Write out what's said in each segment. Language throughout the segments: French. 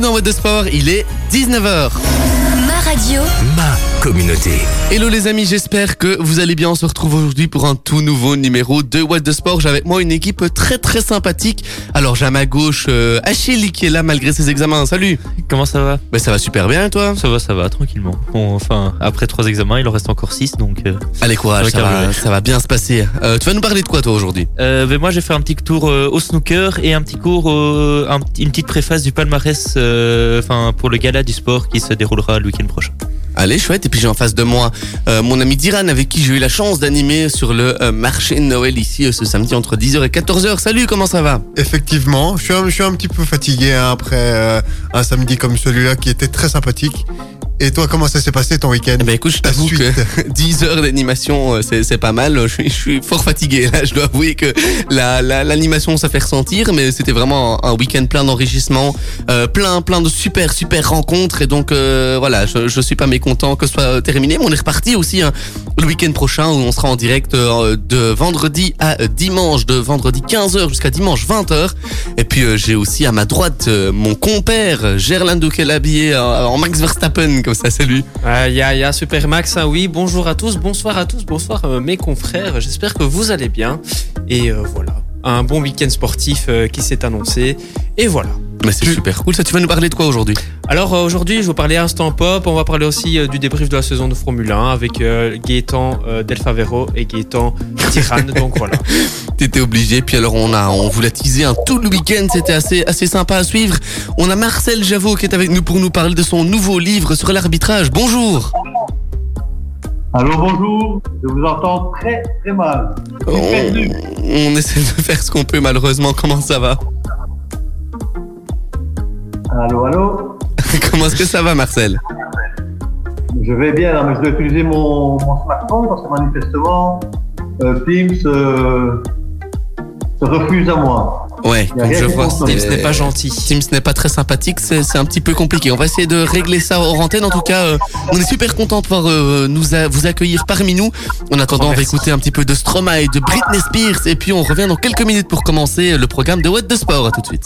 Dans de Sport, il est 19h. Ma radio. Ma communauté. Hello les amis, j'espère que vous allez bien. On se retrouve aujourd'hui pour un tout nouveau numéro de What de Sport. J'ai avec moi une équipe très très sympathique. Alors j'ai à ma gauche euh, Achille qui est là malgré ses examens. Salut Comment ça va? Ben ça va super bien et toi Ça va, ça va, tranquillement. Bon, enfin, après trois examens, il en reste encore six, donc... euh, Allez courage, Ça ça va ça bien se passer. Euh, tu vas nous parler de quoi toi aujourd'hui? Euh, ben moi, j'ai fait un petit tour euh, au snooker et un petit cours, euh, un une petite préface du palmarès, euh, enfin, pour le gala du sport qui se déroulera le week-end prochain. Allez, chouette. Et puis j'ai en face de moi euh, mon ami Diran avec qui j'ai eu la chance d'animer sur le euh, marché de Noël ici euh, ce samedi entre 10h et 14h. Salut, comment ça va? Effectivement, je suis un, petit peu fatigué hein, après un samedi comme celui-là qui était très sympathique. Et toi, comment ça s'est passé ton week-end Eh ben écoute, je Ta t'avoue que 10 heures d'animation, euh, c'est pas mal. Je suis, je suis fort fatigué. Là, je dois avouer que la- la- l'animation, ça fait ressentir, mais c'était vraiment un, un week-end plein d'enrichissement, euh, plein, plein de super, super rencontres. Et donc euh, voilà, je, je suis pas mécontent que ce soit terminé. Mais on est reparti aussi hein, le week-end prochain où on sera en direct euh, de vendredi à dimanche, de vendredi 15h jusqu'à dimanche 20h. Et puis j'ai aussi à ma droite mon compère Gerlando euh, en Max Verstappen comme ça. Salut. Ah, ya, ya, super Max, hein, oui, bonjour à tous, bonsoir à tous, bonsoir euh, mes confrères, j'espère que vous allez bien. Et euh, voilà, un bon week-end sportif euh, qui s'est annoncé. Et voilà. Mais c'est super cool. Ça, tu vas nous parler de quoi aujourd'hui? Alors euh, aujourd'hui, je vais vous parler Instant Pop, on va parler aussi euh, du débrief de la saison de Formule 1 avec euh, Gaëtan euh, Delfavero et Gaëtan Tirane, donc voilà. T'étais obligé. Puis alors, on a, on vous l'a teasé un tout le week-end. C'était assez, assez sympa à suivre. On a Marcel Javot qui est avec nous pour nous parler de son nouveau livre sur l'arbitrage. Bonjour. Allô, bonjour. Je vous entends très très mal. Suis On, essaie de faire ce qu'on peut, malheureusement. Comment ça va Allô, allô. Comment est-ce que ça va, Marcel Je vais bien, là, mais je dois utiliser mon, mon smartphone parce que manifestement, euh, Teams euh, se refuse à moi. Ouais, comme je vois. Teams n'est pas gentil. Teams n'est pas très sympathique, c'est c'est un petit peu compliqué. On va essayer de régler ça hors antenne. En tout cas, euh, on est super content de pouvoir euh, nous a- vous accueillir parmi nous. En attendant, on va écouter un petit peu de Stromae, de Britney Spears, et puis on revient dans quelques minutes pour commencer le programme de What the Sport. À tout de suite.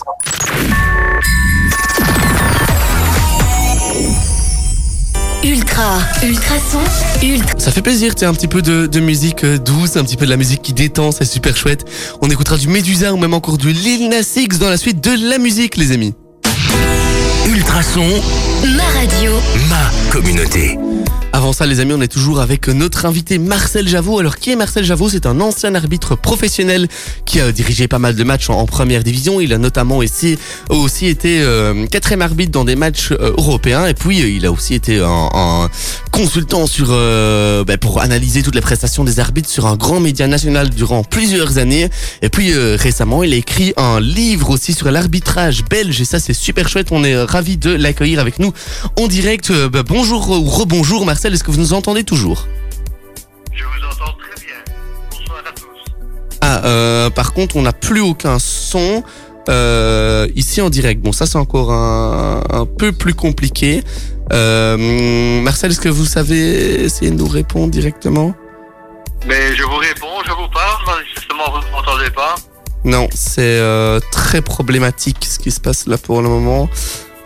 Ultra. Ultrason. Ultra. Ça fait plaisir, tu un petit peu de, de musique euh, douce, un petit peu de la musique qui détend, c'est super chouette. On écoutera du Medusa ou même encore du Lil Nas X dans la suite de la musique, les amis. Ultrason. Ma radio. Ma communauté. Ça, les amis, on est toujours avec notre invité Marcel Javot. Alors, qui est Marcel Javot? C'est un ancien arbitre professionnel qui a dirigé pas mal de matchs en, première division. Il a notamment aussi, été euh, quatrième arbitre dans des matchs euh, européens. Et puis, euh, il a aussi été un, consultant sur ben, pour analyser toutes les prestations des arbitres sur un grand média national durant plusieurs années. Et puis, récemment, il a écrit un livre aussi sur l'arbitrage belge. Et ça, c'est super chouette. On est ravis de l'accueillir avec nous en direct. Ben, bonjour ou rebonjour Marcel, est-ce que vous nous entendez toujours Je vous entends très bien. Bonsoir à tous. Ah, euh, par contre, on n'a plus aucun son euh, ici en direct. Bon, ça c'est encore un, un peu plus compliqué. Euh, Marcel, est-ce que vous savez essayer de nous répondre directement? Mais je vous réponds, je vous parle. Manifestement, vous ne m'entendez pas. Non, c'est euh, très problématique ce qui se passe là pour le moment.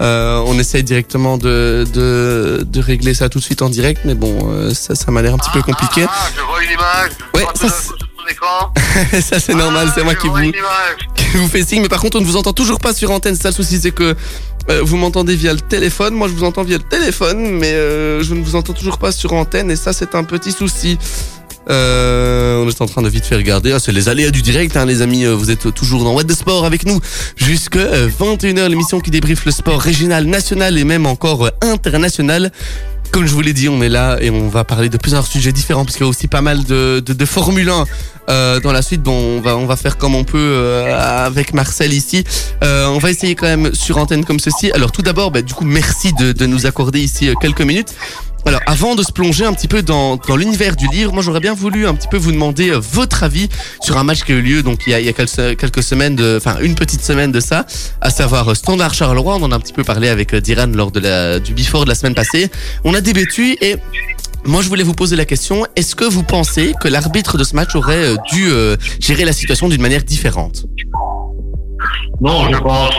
Euh, on essaye directement de, de, de régler ça tout de suite en direct, mais bon, euh, ça, ça m'a l'air un petit peu compliqué. Ah, je vois une image. Ouais, ça, c'est- ça c'est normal, Ah, c'est moi qui vous, qui vous fait signe, mais par contre on ne vous entend toujours pas sur antenne. Ça le souci, c'est que euh, vous m'entendez via le téléphone, moi je vous entends via le téléphone, mais euh, je ne vous entends toujours pas sur antenne, et ça c'est un petit souci. Euh, on est en train de vite faire regarder. Ah, c'est les aléas du direct, hein, les amis. Euh, Vous êtes toujours dans What the Sport avec nous jusque euh, 21h, l'émission qui débriefe le sport régional, national et même encore euh, international. Comme je vous l'ai dit, on est là et on va parler de plusieurs sujets différents puisqu'il y a aussi pas mal de, Formule 1 euh, dans la suite. Bon, on va, faire comme on peut euh, avec Marcel ici. Euh, on va essayer quand même sur antenne comme ceci. Alors tout d'abord, bah, merci de, nous accorder ici euh, quelques minutes. Alors, avant de se plonger un petit peu dans, l'univers du livre, moi j'aurais bien voulu un petit peu vous demander euh, votre avis sur un match qui a eu lieu donc il y a, quelques, semaines, enfin une petite semaine de ça, à savoir euh, Standard Charleroi. On en a un petit peu parlé avec euh, Diran lors de la, du before de la semaine passée. On a débattu et moi, je voulais vous poser la question est-ce que vous pensez que l'arbitre de ce match aurait dû gérer la situation d'une manière différente? Non, je pense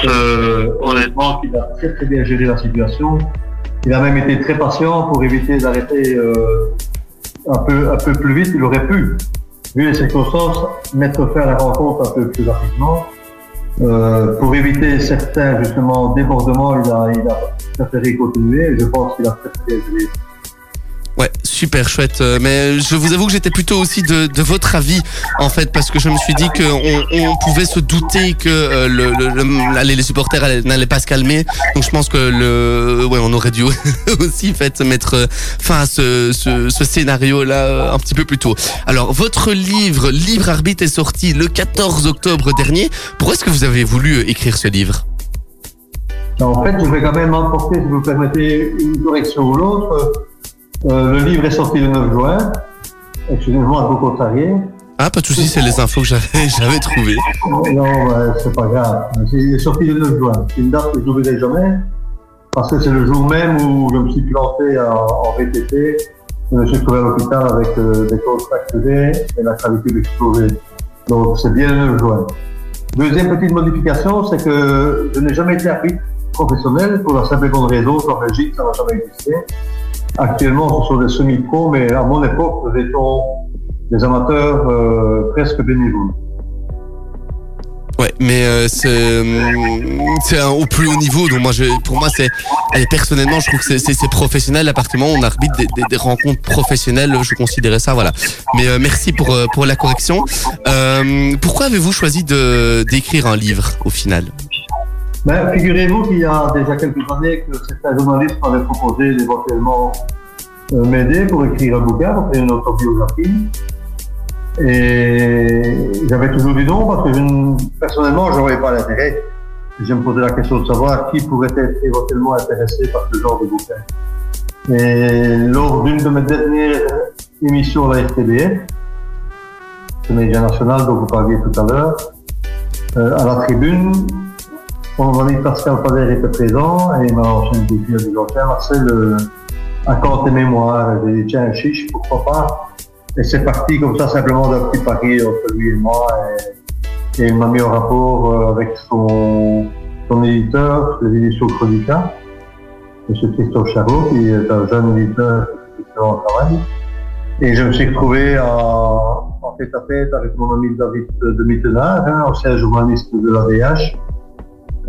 honnêtement qu'il a très très bien géré la situation. Il a même été très patient pour éviter d'arrêter euh, un, peu, un peu plus vite. Il aurait pu, vu les circonstances, mettre fin à la rencontre un peu plus rapidement. Euh, pour éviter certains justement débordements, il a, il a préféré continuer. Je pense qu'il a géré. Ouais, super chouette. Euh, Mais je vous avoue que j'étais plutôt aussi de, votre avis, en fait, parce que je me suis dit qu'on on pouvait se douter que euh, les supporters allaient- n'allaient pas se calmer. Donc je pense que le, ouais, on aurait dû aussi mettre fin à ce, scénario-là euh, un petit peu plus tôt. Alors, votre livre, Livre Arbitre, est sorti le 14 octobre dernier. Pourquoi est-ce que vous avez voulu écrire ce livre? En fait, je vais quand même apporter, si vous me permettez, une correction ou l'autre. Euh, le livre est sorti le 9 juin. Excusez-moi, un peu contrarié. Ah, pas de souci, c'est les infos que j'avais trouvées. Non, c'est pas grave. Il est sorti le 9 juin. C'est une date que je n'oublierai jamais. Parce que c'est le jour même où je me suis planté en, en VTT. Je me suis trouvé à l'hôpital avec euh, des côtes fracturées et la clavicule explosée. Donc, c'est bien le 9 juin. Deuxième petite modification, c'est que je n'ai jamais été arbitre professionnel pour la simple et bonne raison qu'en Belgique, ça n'a jamais existé. Actuellement, ce sont des semi-pros, mais à mon époque, nous étions des amateurs euh, presque bénévoles. Ouais, mais euh, c'est un- au plus haut niveau. Donc moi, pour moi, c'est personnellement, je trouve que c'est- professionnel. Où on arbitre des, rencontres professionnelles, je considérais ça. Voilà. Mais euh, merci pour euh, pour la correction. Euh, pourquoi avez-vous choisi de d'écrire un livre au final? Ben, figurez-vous qu'il y a déjà quelques années que certains journalistes m'avaient proposé d'éventuellement euh, m'aider pour écrire un bouquin, pour faire une autobiographie. Et j'avais toujours dit non parce que je ne- personnellement, je ne voyais pas l'intérêt. Je me posais la question de savoir qui pourrait être éventuellement intéressé par ce genre de bouquin. Et lors d'une de mes dernières émissions à la RTBF, le média national dont vous parliez tout à l'heure, euh, à la tribune, mon ami Pascal Pader était présent et il m'a lancé une boutique en disant Tiens, Marcel, euh, accorde tes mémoires. J'ai dit Tiens, chiche, pourquoi pas? Et c'est parti comme ça, simplement d'un petit pari entre lui et moi. Et, il m'a mis en rapport euh, avec son, éditeur, l'édition Chronica, M. Christophe Charot, qui est un jeune éditeur excellent travail. Et je me suis retrouvé en, en tête à tête avec mon ami David de Mittenard, hein, ancien journaliste de l'ADH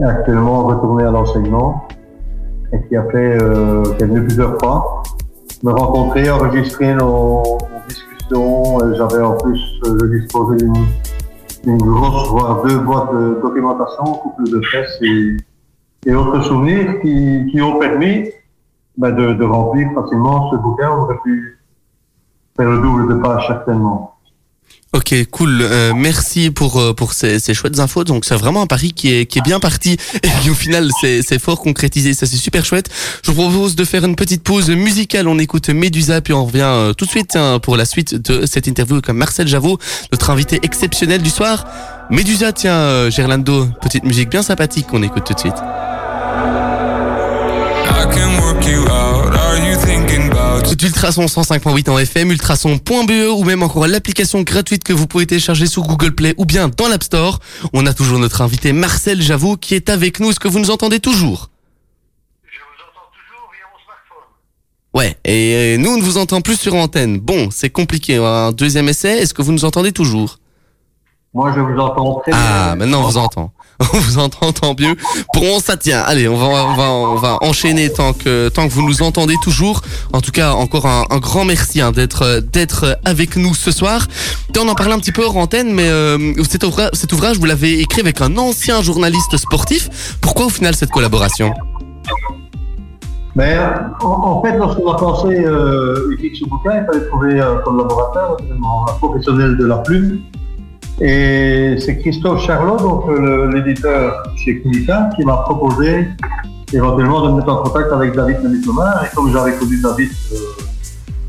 actuellement retourné à l'enseignement et qui a fait, euh, qui est venu plusieurs fois me rencontrer, enregistrer nos, nos discussions. J'avais en plus, euh, je disposais d'une d'une grosse, voire deux boîtes de documentation, couple de presse et, et autres souvenirs qui, qui ont permis ben, de, de remplir facilement ce bouquin. On aurait pu faire le double de pages certainement. Ok, cool. Euh, merci pour euh, pour ces, ces chouettes infos. Donc c'est vraiment un pari qui est qui est bien parti et au final c'est fort concrétisé. Ça c'est super chouette. Je vous propose de faire une petite pause musicale. On écoute Medusa puis on revient euh, tout de suite hein, pour la suite de cette interview avec Marcel Javot, notre invité exceptionnel du soir. Medusa, tiens, euh, Gerlando, petite musique bien sympathique qu'on écoute tout de suite. C'est Ultrason 105.8 en FM, ultrason.be ou même encore l'application gratuite que vous pouvez télécharger sur Google Play ou bien dans l'App Store. On a toujours notre invité Marcel Javot qui est avec nous. Est-ce que vous nous entendez toujours? Je vous entends toujours via mon smartphone. Ouais, et euh, nous on ne vous entend plus sur antenne. Bon, c'est compliqué. Un deuxième essai, est-ce que vous nous entendez toujours? Moi, je vous entends très bien. Ah, maintenant on vous entend. On vous entend tant mieux. Bon, ça tient. Allez, on va, on va, on va enchaîner tant que, tant que vous nous entendez toujours. En tout cas, encore un, grand merci hein, d'être, d'être avec nous ce soir. On en parlait un petit peu hors antenne, mais euh, cet, ouvrage, vous l'avez écrit avec un ancien journaliste sportif. Pourquoi au final cette collaboration? Mais en, en fait, lorsqu'on a pensé euh, écrire ce bouquin, il fallait trouver un collaborateur, un professionnel de la plume. Et c'est Christophe Charlot, donc euh, l'éditeur chez Clinica, qui m'a proposé éventuellement de me mettre en contact avec David Lemaitre-Thomas. Et comme j'avais connu David euh,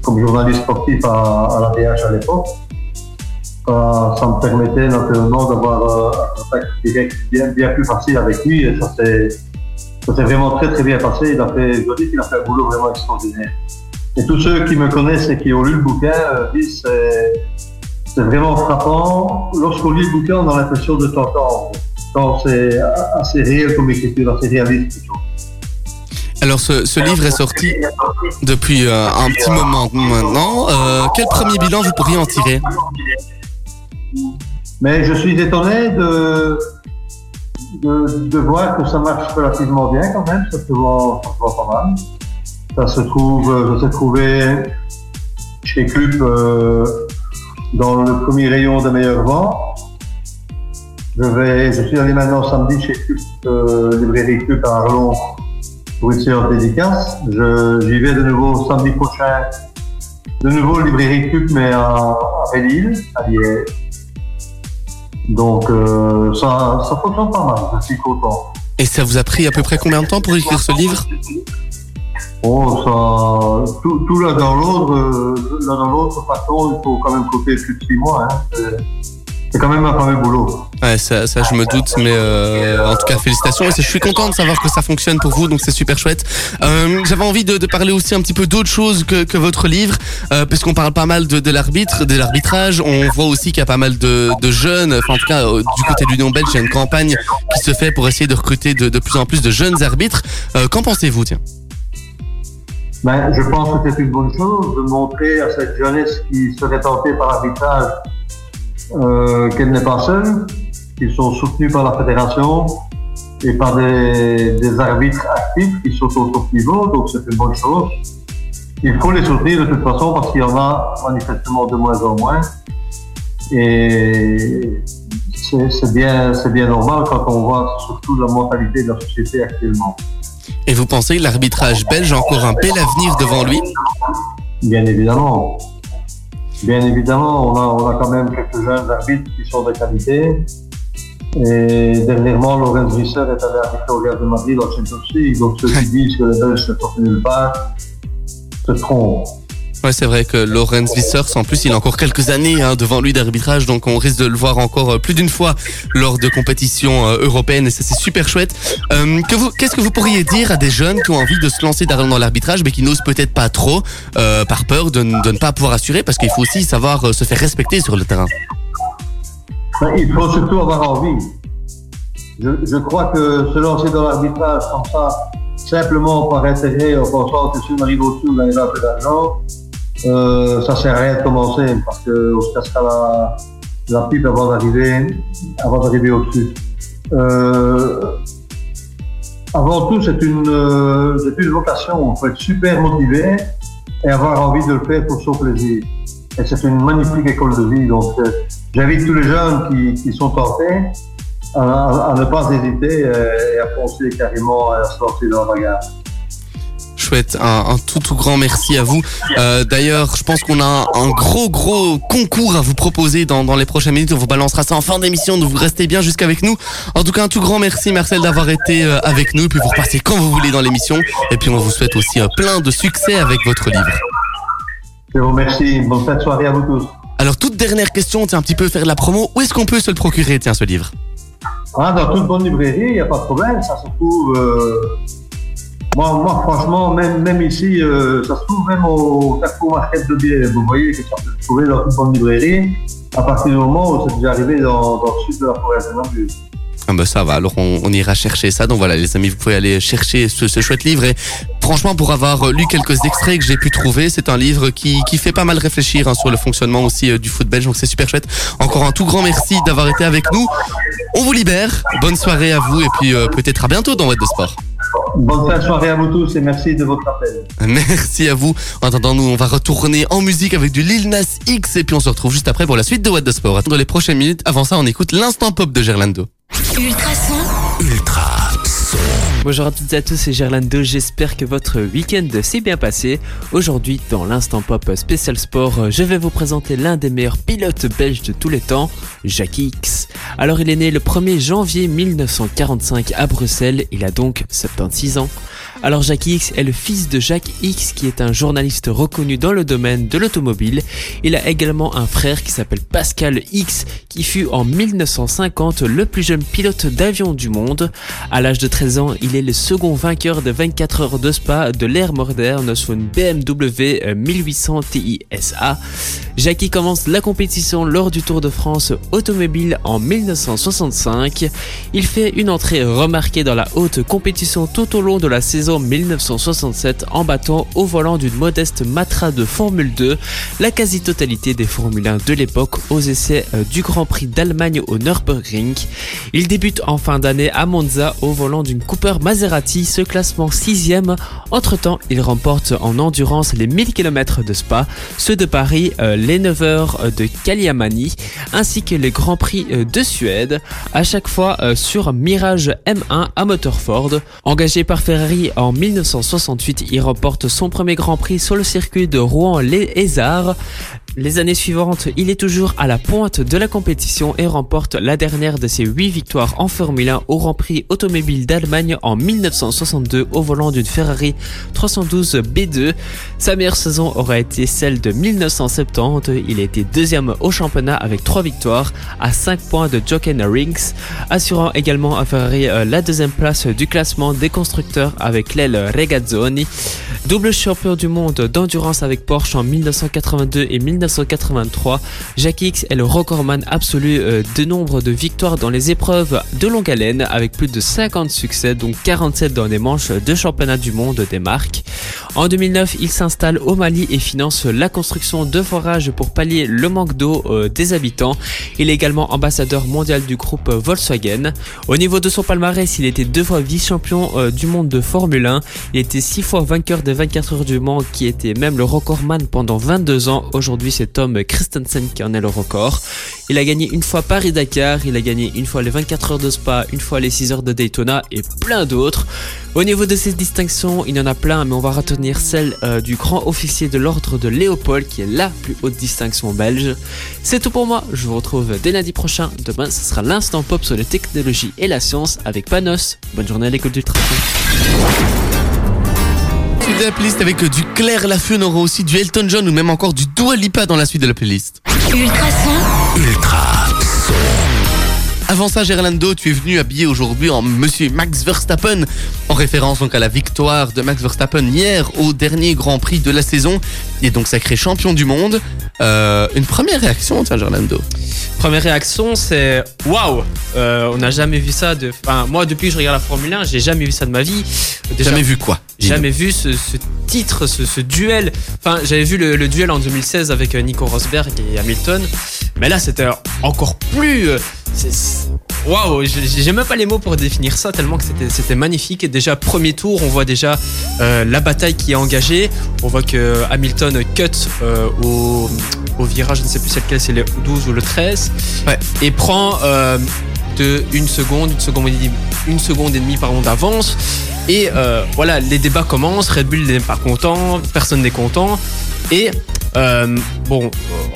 comme journaliste sportif à, à la DH à l'époque, ça, ça me permettait naturellement d'avoir euh, un contact direct bien, bien plus facile avec lui. Et ça s'est vraiment très très bien passé. Il a fait, je dire qu'il a fait un boulot vraiment extraordinaire. Et tous ceux qui me connaissent et qui ont lu le bouquin euh, disent c'est vraiment frappant. Lorsqu'on lit le bouquin, on a l'impression de t'entendre. Pourtant, c'est assez réel comme écriture, assez réaliste. Alors ce, ce livre est sorti depuis euh, un petit moment maintenant. Euh, quel premier bilan vous pourriez en tirer? Mais je suis étonné de, de, de voir que ça marche relativement bien quand même. Ça se vend, ça se vend pas mal. Ça se trouve, euh, ça s'est trouvé chez Club euh, dans le premier rayon de meilleur vent. Je vais, je suis allé maintenant samedi chez Club, euh, librairie Club à Arlon pour une séance dédicace. J'y vais de nouveau samedi prochain. De nouveau librairie Club mais à, à Belle-Île, à Liège. Donc euh, ça fonctionne pas mal, je suis content. Et ça vous a pris à peu près combien de temps pour écrire ce livre? Oh, ça, tout, tout l'un dans l'autre, euh, l'un dans l'autre, façon, il faut quand même compter plus de six mois. Hein. C'est- quand même un fameux boulot. Ouais, ça, ça je me doute, mais euh, en tout cas félicitations. Je suis content de savoir que ça fonctionne pour vous, donc c'est super chouette. Euh, J'avais envie de, parler aussi un petit peu d'autre chose que, votre livre, euh, puisqu'on parle pas mal de, l'arbitre, de l'arbitrage. On voit aussi qu'il y a pas mal de, de jeunes, enfin en tout cas du côté de l'Union belge, il y a une campagne qui se fait pour essayer de recruter de, plus en plus de jeunes arbitres. Qu'en pensez-vous, tiens? Ben, je pense que c'est une bonne chose de montrer à cette jeunesse qui serait tentée par l'arbitrage euh, qu'elle n'est pas seule, qu'ils sont soutenus par la fédération et par des, arbitres actifs qui sont au top niveau, donc c'est une bonne chose. Il faut les soutenir de toute façon parce qu'il y en a manifestement de moins en moins. Et c'est bien, c'est bien normal quand on voit surtout la mentalité de la société actuellement. Et vous pensez que l'arbitrage belge a encore un bel avenir devant lui? Bien évidemment. Bien évidemment, on a, on a quand même quelques jeunes arbitres qui sont de qualité. Et dernièrement, Lorenz Visser est allé arbitrer au Real de Madrid en Champions League. Donc ceux qui disent que les Belges ne sortent nulle part se trompent. Ouais, c'est vrai que Lorenz Wissers, en plus, il a encore quelques années hein, devant lui d'arbitrage, donc on risque de le voir encore euh, plus d'une fois lors de compétitions euh, européennes, et ça c'est super chouette. Euh, Qu'est-ce que vous pourriez dire à des jeunes qui ont envie de se lancer dans l'arbitrage, mais qui n'osent peut-être pas trop, par peur de, ne pas pouvoir assurer, parce qu'il faut aussi savoir se faire respecter sur le terrain? Il faut surtout avoir envie. Je, je crois que se lancer dans l'arbitrage comme ça, simplement par intérêt, en pensant que si on arrive au-dessus, on gagnera un peu d'argent, euh, ça sert à rien de commencer parce qu'on se cassera la, la pipe avant d'arriver, avant d'arriver au-dessus. Euh, avant tout, c'est une, euh, une vocation. Il faut être super motivé et avoir envie de le faire pour son plaisir. Et c'est une magnifique école de vie. Donc, j'invite tous les jeunes qui, qui sont tentés à, ne pas hésiter et à foncer carrément à se lancer dans la bagarre. Chouette, un, un tout tout grand merci à vous. Euh, D'ailleurs, je pense qu'on a un, gros gros concours à vous proposer dans, dans les prochaines minutes. On vous balancera ça en fin d'émission, donc vous restez bien jusqu'avec nous. En tout cas, un tout grand merci Marcel d'avoir été euh, avec nous. Et puis vous repartez quand vous voulez dans l'émission. Et puis on vous souhaite aussi euh, plein de succès avec votre livre. Je vous remercie. Bonne fin de soirée à vous tous. Alors toute dernière question, tiens un petit peu faire de la promo. Où est-ce qu'on peut se le procurer, tiens ce livre? Ah, dans toute bonne librairie, il n'y a pas de problème. Ça se trouve. euh, moi, franchement, même, ici, euh, ça se trouve même au Carrefour Market de Bière. Vous voyez que ça peut se trouver dans toute bonne librairie à partir du moment où c'est déjà arrivé dans, le sud de la province de. Ah bah ça va, alors on, ira chercher ça. Donc voilà les amis, vous pouvez aller chercher ce, chouette livre. Et franchement, pour avoir euh, lu quelques extraits que j'ai pu trouver, c'est un livre qui, fait pas mal réfléchir hein, sur le fonctionnement aussi euh, du foot belge. Donc c'est super chouette. Encore un tout grand merci d'avoir été avec nous. On vous libère. Bonne soirée à vous et puis peut-être à bientôt dans Web de Sport. Bonne fin de soirée à vous tous et merci de votre appel. Merci à vous. En attendant, nous, on va retourner en musique avec du Lil Nas X et puis on se retrouve juste après pour la suite de What the Sport. Dans les prochaines minutes, avant ça, on écoute l'instant pop de Gerlando. Ultra son. Bonjour à toutes et à tous, c'est Gerlando, j'espère que votre week-end s'est bien passé. Aujourd'hui, dans l'instant pop spécial sport, je vais vous présenter l'un des meilleurs pilotes belges de tous les temps, Jackie X. Alors il est né le 1er janvier 1945 à Bruxelles, il a donc 76 ans. Alors Jackie X est le fils de Jacques X qui est un journaliste reconnu dans le domaine de l'automobile. Il a également un frère qui s'appelle Pascal X qui fut en 1950 le plus jeune pilote d'avion du monde. À l'âge de 13 ans, il est le second vainqueur de 24 heures de spa de l'ère moderne sur une BMW 1800 TISA. Jackie commence la compétition lors du Tour de France automobile en 1965. Il fait une entrée remarquée dans la haute compétition tout au long de la saison 1967 en battant au volant d'une modeste Matra de Formule 2 la quasi-totalité des Formule 1 de l'époque aux essais euh, du Grand Prix d'Allemagne au Nürburgring. Il débute en fin d'année à Monza au volant d'une Cooper Maserati, ce classement 6ème. Entre-temps, il remporte en endurance les 1000 km de Spa, ceux de Paris, euh, les 9 heures de Kaliamani, ainsi que les Grands Prix euh, de Suède, à chaque fois euh, sur Mirage M1 à moteur Ford. Engagé par Ferrari en 1968, il remporte son premier Grand Prix sur le circuit de Rouen-les-Lézards. Les années suivantes, il est toujours à la pointe de la compétition et remporte la dernière de ses 8 victoires en Formule 1 au Grand Prix automobile d'Allemagne en 1962 au volant d'une Ferrari 312 B2. Sa meilleure saison aura été celle de 1970. Il été deuxième au championnat avec 3 victoires à 5 points de Jochen Rings, assurant également à Ferrari euh, la deuxième place du classement des constructeurs avec l'aile Regazzoni. Double champion du monde d'endurance avec Porsche en 1982 et 1983, Jacques X est le recordman absolu euh, de nombre de victoires dans les épreuves de longue haleine avec plus de 50 succès, dont 47 dans les manches de championnat du monde des marques. En 2009, il s'installe au Mali et finance la construction de forages pour pallier le manque d'eau euh, des habitants. Il est également ambassadeur mondial du groupe Volkswagen. Au niveau de son palmarès, il était deux fois vice-champion euh, du monde de Formule 1. Il était six fois vainqueur des 24 heures du Mans, qui était même le recordman pendant 22 ans. Aujourd'hui, c'est Tom Christensen qui en est le record. Il a gagné une fois Paris-Dakar, il a gagné une fois les 24 heures de Spa, une fois les 6 heures de Daytona et plein d'autres. Au niveau de ces distinctions, il y en a plein, mais on va retenir celle euh, du grand officier de l'ordre de Léopold, qui est la plus haute distinction belge. C'est tout pour moi, je vous retrouve dès lundi prochain. Demain, ce sera l'instant pop sur les technologies et la science avec Panos. Bonne journée à l'école du trafic. Suite de la playlist avec du Claire Lafeu, on aura aussi du Elton John ou même encore du Dua Lipa dans la suite de la playlist. Ultrason, Ultra son. Avant ça, Gerlando, tu es venu habillé aujourd'hui en Monsieur Max Verstappen, en référence donc à la victoire de Max Verstappen hier au dernier Grand Prix de la saison. Il est donc sacré champion du monde. Euh, une première réaction, tiens, Gerlando. Première réaction, c'est waouh Euh, On n'a jamais vu ça. De... Enfin, moi, depuis que je regarde la Formule 1, j'ai jamais vu ça de ma vie. Déjà, Jamais vu quoi? Jamais vu ce, ce titre, ce, ce duel. Enfin, j'avais vu le, le duel en 2016 avec euh, Nico Rosberg et Hamilton. Mais là, c'était encore plus. euh, Waouh, j'ai même pas les mots pour définir ça tellement que c'était- magnifique. Et déjà, premier tour, on voit déjà euh, la bataille qui est engagée. On voit que Hamilton cut euh, au, au virage, je ne sais plus lequel, c'est le 12 ou le 13. Ouais. Et prend euh, une seconde, une seconde seconde et demie pardon, d'avance. Et euh, voilà, les débats commencent. Red Bull n'est pas content, personne n'est content. Et euh, bon,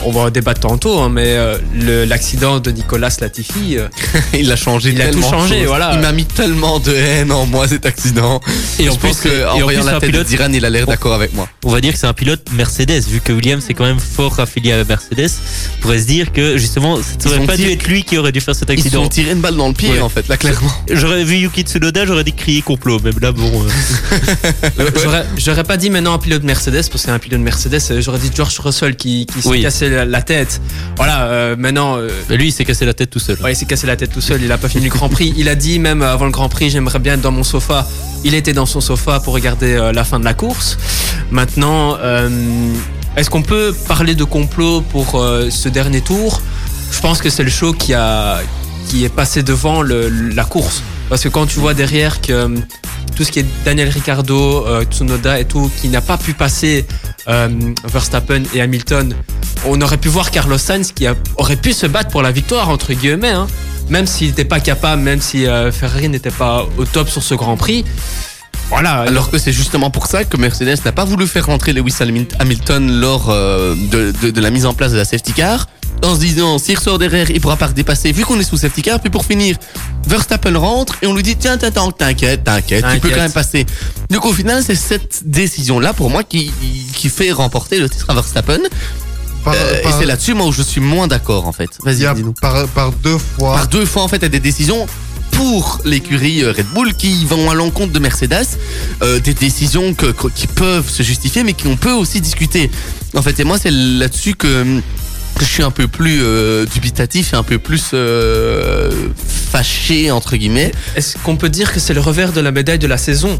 on va en débattre tantôt, hein, mais euh, l'accident de Nicolas Latifi, euh, Il a changé Il a tout changé, de voilà. Il m'a mis tellement de haine en moi cet accident. Et je en pense plus, que en voyant la tête pilote- d'Iran, il a l'air d'accord avec moi. On va dire que c'est un pilote Mercedes, vu que Williams est quand même fort affilié à Mercedes. On pourrait se dire que justement, ça Ils aurait ont pas dû être lui qui aurait dû faire cet Ils accident. sont tiré une balle dans le pied Ouais. en fait, là clairement. J'aurais vu Yuki Tsunoda, j'aurais dit crier complot. Même là, bon. j'aurais- pas dit maintenant un pilote Mercedes, parce qu'un pilote Mercedes, j'aurais dit George Russell qui, qui s'est Oui. cassé la, la tête. Voilà, euh, maintenant. euh, mais lui, il s'est cassé la tête tout seul. Ouais, il s'est cassé la tête tout seul, il a pas fini le Grand Prix. Il a dit même avant le Grand Prix, j'aimerais bien être dans mon sofa. Il était dans son sofa pour regarder euh, la fin de la course. Maintenant, est-ce qu'on peut parler de complot pour ce dernier tour? Je pense que c'est le show qui a qui est passé devant le- la course. Parce que quand tu vois derrière que tout ce qui est Daniel Ricciardo, euh, Tsunoda et tout, qui n'a pas pu passer euh, Verstappen et Hamilton, on aurait pu voir Carlos Sainz qui aurait pu se battre pour la victoire, entre guillemets, hein. même s'il n'était pas capable, même si euh, Ferrari n'était pas au top sur ce Grand Prix. Voilà. Alors que c'est justement pour ça que Mercedes n'a pas voulu faire rentrer Lewis Hamil- Hamilton lors euh, de, de- de la mise en place de la safety car, en se disant s'il ressort derrière, il pourra pas redépasser vu qu'on est sous safety car. Puis pour finir, Verstappen rentre et on lui dit tiens, t'inquiète, t'inquiète, tu peux quand même passer. Donc au final, c'est cette décision-là pour moi qui, qui fait remporter le titre à Verstappen. Par, Euh, et c'est là-dessus moi où je suis moins d'accord en fait. Vas-y, dis-nous. par, par deux fois. Par deux fois en fait, il y a des décisions pour l'écurie euh, Red Bull qui vont à l'encontre de Mercedes, euh, des décisions qui peuvent se justifier mais qu'on peut aussi discuter. En fait, et moi c'est là-dessus que, que je suis un peu plus euh, dubitatif et un peu plus euh, fâché entre guillemets. Est-ce qu'on peut dire que c'est le revers de la médaille de la saison?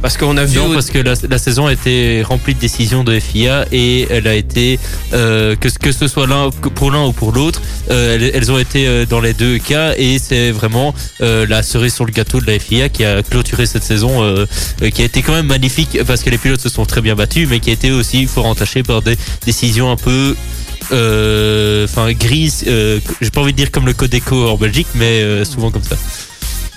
Parce qu'on a vu. Non, parce que la, la saison a été remplie de décisions de FIA et elle a été, euh, que, que ce soit l'un pour l'un ou pour l'autre, euh, elles, elles ont été euh, dans les deux cas et c'est vraiment euh, la cerise sur le gâteau de la FIA qui a clôturé cette saison, euh, euh, qui a été quand même magnifique parce que les pilotes se sont très bien battus, mais qui a été aussi fort entaché par des décisions un peu euh, enfin grises. euh, J'ai pas envie de dire comme le code éco en Belgique, mais euh, souvent comme ça.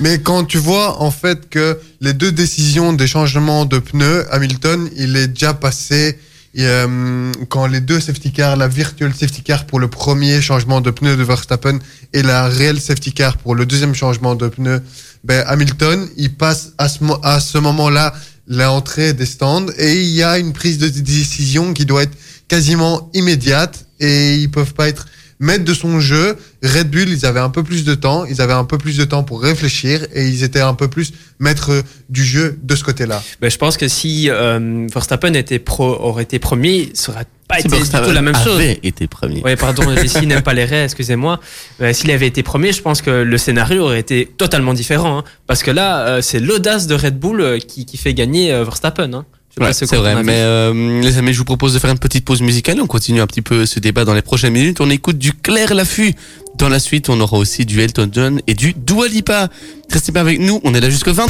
Mais quand tu vois en fait que les deux décisions des changements de pneus, Hamilton, il est déjà passé euh, quand les deux safety cars, la virtual safety car pour le premier changement de pneu de Verstappen et la réelle safety car pour le deuxième changement de pneu, ben Hamilton, il passe à ce, à ce moment-là l'entrée des stands et il y a une prise de décision qui doit être quasiment immédiate et ils peuvent pas être maîtres de son jeu. Red Bull, ils avaient un peu plus de temps, ils avaient un peu plus de temps pour réfléchir et ils étaient un peu plus maîtres du jeu de ce côté-là. Ben, je pense que si euh, Verstappen était pro, aurait été premier, ça aurait pas Si été du tout la même chose. avait été premier. Oui, pardon, Jessie n'aime pas les raies, excusez-moi. Euh, S'il avait été premier, je pense que le scénario aurait été totalement différent. hein. parce que là, euh, c'est l'audace de Red Bull euh, qui, qui fait gagner euh, Verstappen. Hein. Je sais pas Ouais, c'est vrai, mais euh, les amis, je vous propose de faire une petite pause musicale. On continue un petit peu ce débat dans les prochaines minutes. On écoute du Claire Laffut. Dans la suite, on aura aussi du Elton John et du Dua Lipa. Restez bien avec nous, on est là jusque 20.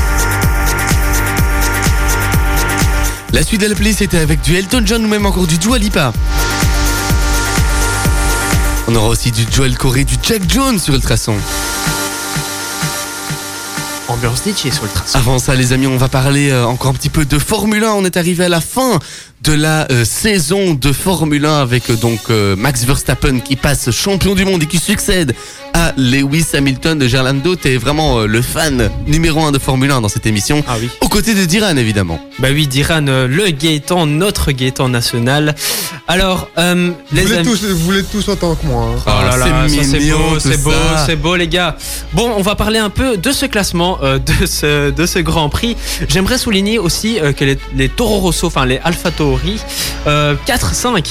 La suite de la playlist c'était avec du Elton John ou même encore du Dua Lipa. On aura aussi du Joel Corey, du Jack Jones sur Ultrason. Ambiance DJ sur le trace. Avant ça, les amis, on va parler euh, encore un petit peu de Formule 1. On est arrivé à la fin de la euh, saison de Formule 1 avec euh, donc euh, Max Verstappen qui passe champion du monde et qui succède à Lewis Hamilton de Gerlando. T'es vraiment euh, le fan numéro 1 de Formule 1 dans cette émission. Ah oui. Aux côtés de Diran, évidemment. Bah oui, Diran, euh, le Gaëtan, notre Gaëtan national. Alors, euh, Vous les voulez, amis. tous, vous voulez tous autant que moi. hein. Oh là là, c'est beau, c'est beau, c'est beau les gars. Bon, on va parler un peu de ce classement, euh, de, ce, de ce Grand Prix. J'aimerais souligner aussi euh, que les, les Toro Rosso, enfin les Alpha Tauri, euh, 4-5.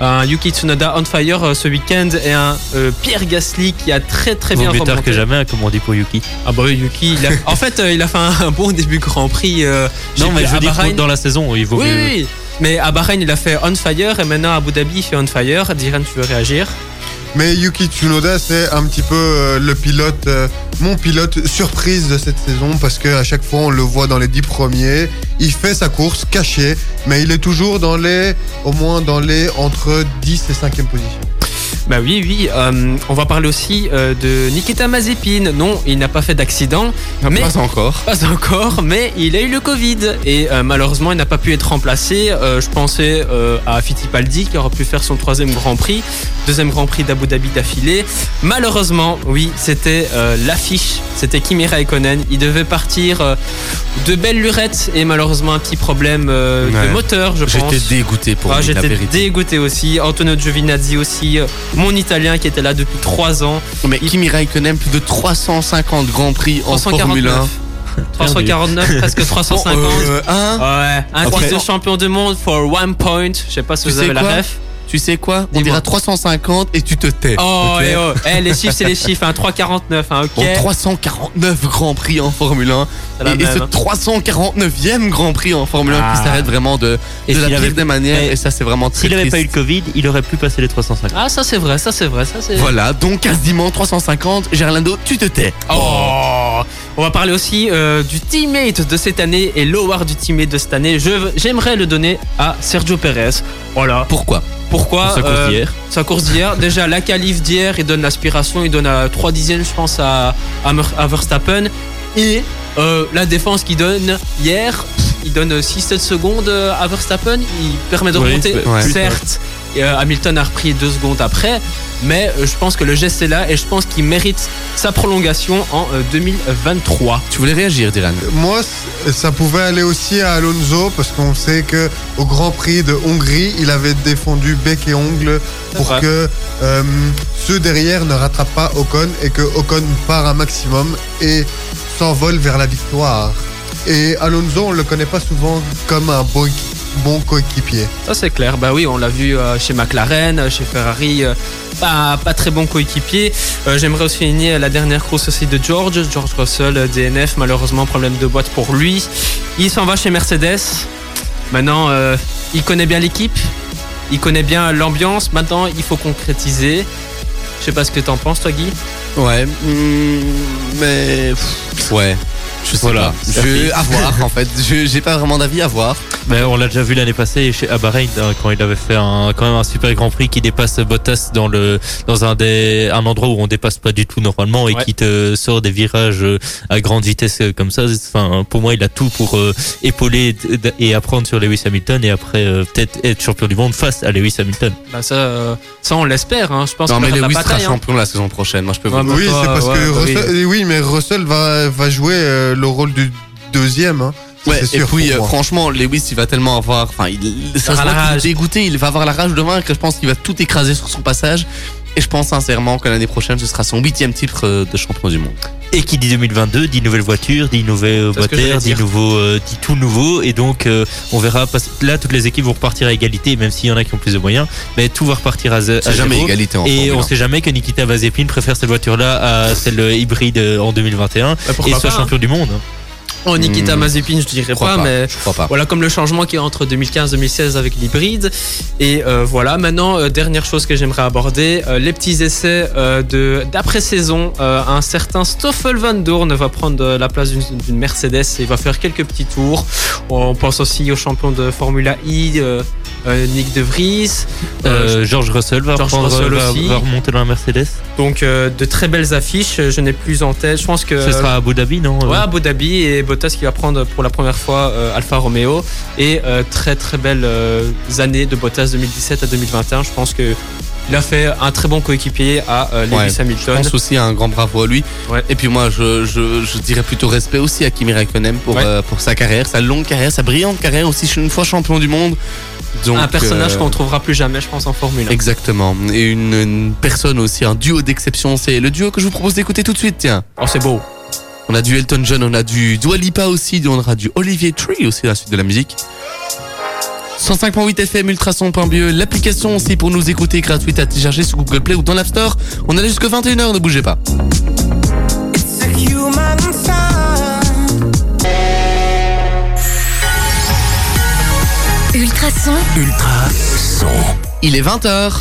Un Yuki Tsunoda on fire euh, ce week-end et un euh, Pierre Gasly qui a très très bien remonté. que jamais, hein, comme on dit pour Yuki. Ah bah oui, Yuki, il a- en fait euh, il a fait un, bon début Grand Prix. euh, Non, mais je dire, dans la saison, il vaut Oui, mieux. oui. Mais à Bahreïn, il a fait on fire et maintenant à Abu Dhabi, il fait on fire. Diran, tu veux réagir? Mais Yuki Tsunoda, c'est un petit peu euh, le pilote, euh, mon pilote surprise de cette saison parce que à chaque fois on le voit dans les dix premiers. Il fait sa course cachée, mais il est toujours dans les, au moins dans les entre 10 et 5e position. Bah oui, oui. euh, on va parler aussi euh, de Nikita Mazepin. Non, il n'a pas fait d'accident, mais Pas encore. pas encore. Mais il a eu le Covid et euh, malheureusement, il n'a pas pu être remplacé. Je pensais à Fittipaldi qui aurait pu faire son troisième Grand Prix, deuxième Grand Prix d'Abu Dhabi d'affilée. Malheureusement, oui, c'était l'affiche. C'était Kimi Raikkonen. Il devait partir de belles lurettes et malheureusement un petit problème Ouais. de moteur, je pense. J'étais dégoûté pour Ah, J'étais dégoûté aussi. Antonio Giovinazzi aussi, mon Italien qui était là depuis 3 ans. Mais Kimi Raikkonen, plus de 350 Grands Prix en Formule 1. 349, presque 350. Bon, euh, hein Ouais, un Après- titre de champion du monde for one point. Je sais pas si Tu vous avez la ref. Tu sais quoi On dira 350 et tu te tais. Oh, ok eh oh. Eh, les chiffres, c'est les chiffres. Hein. 349, hein, ok. Bon, 349 Grands Prix en Formule 1. C'est la Et, et ce hein. 349e Grand Prix en Formule 1 Ah. qui s'arrête vraiment de, Et de la pire avait- des manières. mais Et ça, c'est vraiment très S'il n'avait pas eu le. Covid, il aurait pu passer les 350. Ah, ça c'est vrai, ça c'est vrai, ça c'est. Voilà, donc quasiment 350. Gerlando, tu te tais. Oh On va parler aussi euh, du teammate de cette année et l'award du teammate de cette année. J'aimerais le donner à Sergio Perez. Voilà. Pourquoi? Pourquoi Pour sa course euh, d'hier. Sa course d'hier. Déjà, la qualif d'hier, il donne l'aspiration, il donne à 3 dixièmes, je pense, à, à, Verstappen. Et Euh, la défense qu'il donne hier, il donne 6-7 secondes à Verstappen, il permet de Oui, remonter, ouais. certes. Euh, Hamilton a repris deux secondes après, mais euh, je pense que le geste est là et je pense qu'il mérite sa prolongation en euh, 2023. Tu voulais réagir, Dylan Moi, ça pouvait aller aussi à Alonso parce qu'on sait que au Grand Prix de Hongrie, il avait défendu bec et ongle pour vrai. que euh, ceux derrière ne rattrapent pas Ocon et que Ocon part un maximum et s'envole vers la victoire. Et Alonso, on le connaît pas souvent comme un bon, bon coéquipier. Ça c'est clair, bah oui, on l'a vu euh, chez McLaren, euh, chez Ferrari, euh, pas, pas très bon coéquipier. Euh, J'aimerais aussi souligner la dernière course aussi de George, George Russell, DNF, malheureusement problème de boîte pour lui. Il s'en va chez Mercedes. Maintenant, euh, il connaît bien l'équipe, il connaît bien l'ambiance. Maintenant, il faut concrétiser. Je sais pas ce que t'en penses, toi, Guy. Ouais, hmm, mais ouais. Je sais Voilà, pas. Je, à voir en fait. Je j'ai pas vraiment d'avis à voir. Mais on l'a déjà vu l'année passée chez à Bahreïn hein, quand il avait fait un, quand même un super Grand Prix qui dépasse Bottas dans le dans un des un endroit où on dépasse pas du tout normalement et Ouais. qui te sort des virages euh, à grande vitesse euh, comme ça. Enfin, pour moi, il a tout pour euh, épauler et apprendre sur Lewis Hamilton et après euh, peut-être être champion du monde face à Lewis Hamilton. Bah ça, euh, ça on l'espère. Hein. Je pense Non mais Lewis la sera bataille. hein. champion la saison prochaine. Moi je peux vous Ouais. Oui, c'est ouais, parce ouais, que oui. Russell, oui, mais Russell va, va jouer euh, le rôle du deuxième. Hein. Ouais, et sûr puis euh, franchement, Lewis, il va tellement avoir. Enfin, il, ça se aura voit la dégoûté. Il va avoir la rage de vaincre. Je pense qu'il va tout écraser sur son passage. Et je pense sincèrement que l'année prochaine, ce sera son huitième titre euh, de champion du monde. Et qui dit 2022 dit nouvelle voiture, dit nouvelle C'est ce que j'allais voiture, dit nouveau, euh, dit tout nouveau. Et donc euh, on verra. Parce que là, toutes les équipes vont repartir à égalité, même s'il y en a qui ont plus de moyens. Mais tout va repartir à, jamais zéro. égalité en Et on 1. sait jamais que Nikita Mazepin préfère cette voiture-là à celle hybride euh, en 2021 Bah, et soit pas, champion du monde. Oh, Nikita Mazepin, je dirais Je pas, pas. mais Je crois pas. Voilà comme le changement qu'il y a entre 2015-2016 avec l'hybride. Et euh, voilà, maintenant, euh, dernière chose que j'aimerais aborder, euh, les petits essais de d'après-saison. Euh, un certain Stoffel Van Doorn va prendre la place d'une Mercedes et va faire quelques petits tours. On pense aussi au champion de Formula I, euh, Nick De Vries. Euh, Euh, George Russell va, George reprendre- Russell va- aussi. va remonter dans la Mercedes. donc euh, de très belles affiches. Je n'ai plus en tête. Je pense que Ce sera à Abu Dhabi, non Ouais, Abu Dhabi et Bottas qui va prendre pour la première fois euh, Alfa Romeo et euh, très très belles euh, années de Bottas 2017 à 2021. Je pense que il a fait un très bon coéquipier à euh, Lewis Ouais, Je Hamilton. pense aussi un grand bravo à lui. Ouais. Et puis moi, je, je, je dirais plutôt respect aussi à Kimi Raikkonen pour, Ouais. euh, pour sa carrière, sa longue carrière, sa brillante carrière aussi. Une fois champion du monde. Donc, un personnage euh, qu'on trouvera plus jamais, je pense, en Formule 1. Exactement. Et une, une personne aussi, un duo d'exception. C'est le duo que je vous propose d'écouter tout de suite, tiens. Oh, c'est beau. On a du Elton John, on a du Dua Lipa aussi, on aura du Olivier Tree aussi à la suite de la musique. 105.8 FM, ultrason.be, l'application aussi pour nous écouter gratuite à télécharger sur Google Play ou dans l'App Store. On est là jusqu'à 21h, ne bougez pas. Ultra son. Il est 20h.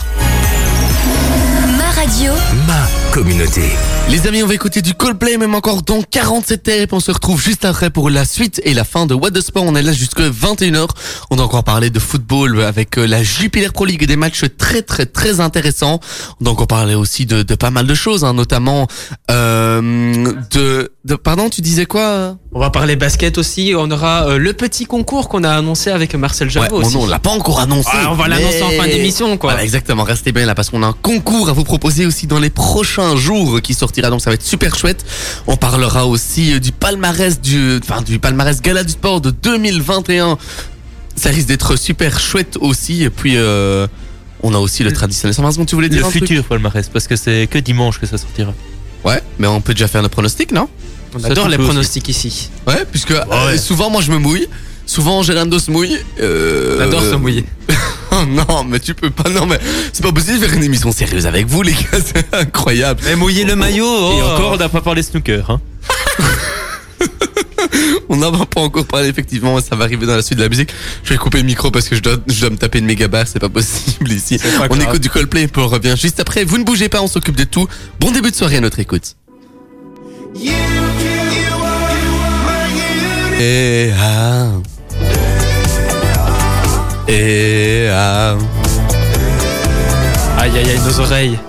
ma radio, Ma communauté. Les amis, on va écouter du Coldplay, même encore dans 47 terres. On se retrouve juste après pour la suite et la fin de What the Sport. On est là jusqu'à 21h. On a encore parlé de football avec euh, la Jupiler Pro League et des matchs très très très intéressants. On a encore parlé aussi de, de pas mal de choses, hein, notamment euh, de, de... Pardon, tu disais quoi? On va parler basket aussi. On aura euh, le petit concours qu'on a annoncé avec Marcel Ouais, Jarreau bon, aussi. non, on l'a pas encore annoncé. Ah, on va l'annoncer en fin d'émission, quoi. Voilà, exactement. Restez bien là parce qu'on a un concours à vous proposer aussi dans les prochains jours qui sortira. Donc ça va être super chouette. On parlera aussi euh, du palmarès du, enfin, du palmarès Gala du Sport de 2021. Ça risque d'être super chouette aussi. Et puis, euh, on a aussi le traditionnel 120 secondes. Tu voulais dire Le futur palmarès, parce que c'est que dimanche que ça sortira. Ouais, mais on peut déjà faire nos pronostics, non? On Ça, adore les aussi. pronostics ici. Ouais, puisque euh, souvent moi je me mouille. Souvent Gérando se mouille. Euh, On adore se mouiller. Oh non, mais tu peux pas. Non, mais c'est pas possible de faire une émission sérieuse avec vous, les gars. C'est incroyable. Mais mouiller le maillot. Et oh. encore, on n'a pas parlé snooker. Hein. On n'en va pas encore parlé, effectivement. Ça va arriver dans la suite de la musique. Je vais couper le micro parce que je dois, je dois me taper une méga barre. C'est pas possible ici. pas On grave. écoute du Coldplay et puis on revient juste après. Vous ne bougez pas, on s'occupe de tout. Bon début de soirée à notre écoute. Et ah. Et ah. Aïe aïe aïe, nos oreilles.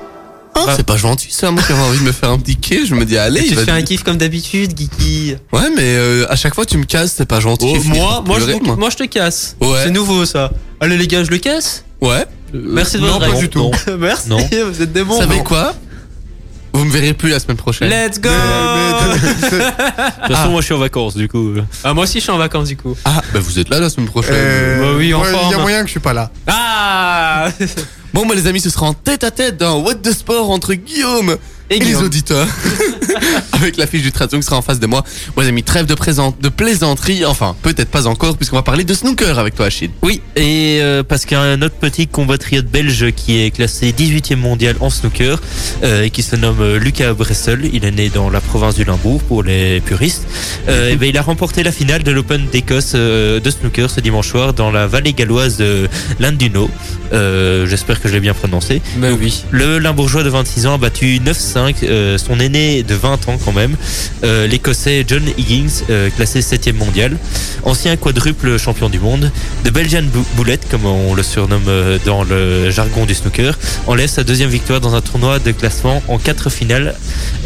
Va. c'est pas gentil ça, moi qui avais envie de me faire un petit kiff, je me dis allez, tu fais un kiff comme d'habitude, Guigui. Ouais, mais euh, à chaque fois tu me casses, c'est pas gentil. Oh, moi, moi, je, pleurer, moi, je te casse. Ouais. C'est nouveau ça. Allez les gars, je le casse. Ouais. Merci de non, votre pas réponse. du tout. Merci. Non. Vous êtes des bons. Vous savez quoi? Vous me verrez plus la semaine prochaine. Let's go. Mais- mais- De toute façon, moi, je suis en vacances du coup. Ah, moi aussi, je suis en vacances du coup. Ah, bah vous êtes là la semaine prochaine. Euh, Bah oui, Il y a moyen que je suis pas là. Ah. Bon, bah les amis, ce sera en tête à tête dans What the Sport entre Guillaume et, les Guillaume. auditeurs. Avec la fiche du tradition qui sera en face de moi. Les amis, trêve de, présent- de plaisanterie. Enfin, peut-être pas encore, puisqu'on va parler de snooker avec toi, Achille. Oui, et euh, parce qu'il y a un autre petit compatriote belge qui est classé 18e mondial en snooker euh, et qui se nomme euh, Lucas Bressel. Il est né dans la province du Limbourg pour les puristes. Euh, et ben, il a remporté la finale de l'Open d'Écosse euh, de snooker ce dimanche soir dans la vallée galloise de Landuno. Euh, J'espère que je l'ai bien prononcé. Mais oui. Le Limbourgeois de 26 ans a battu 9-5, euh, son aîné de 20 ans quand même, euh, l'Écossais John Higgins, euh, classé 7e mondial, ancien quadruple champion du monde, de Belgian Bullet, comme on le surnomme euh, dans le jargon du snooker, enlève sa deuxième victoire dans un tournoi de classement en quatre finales.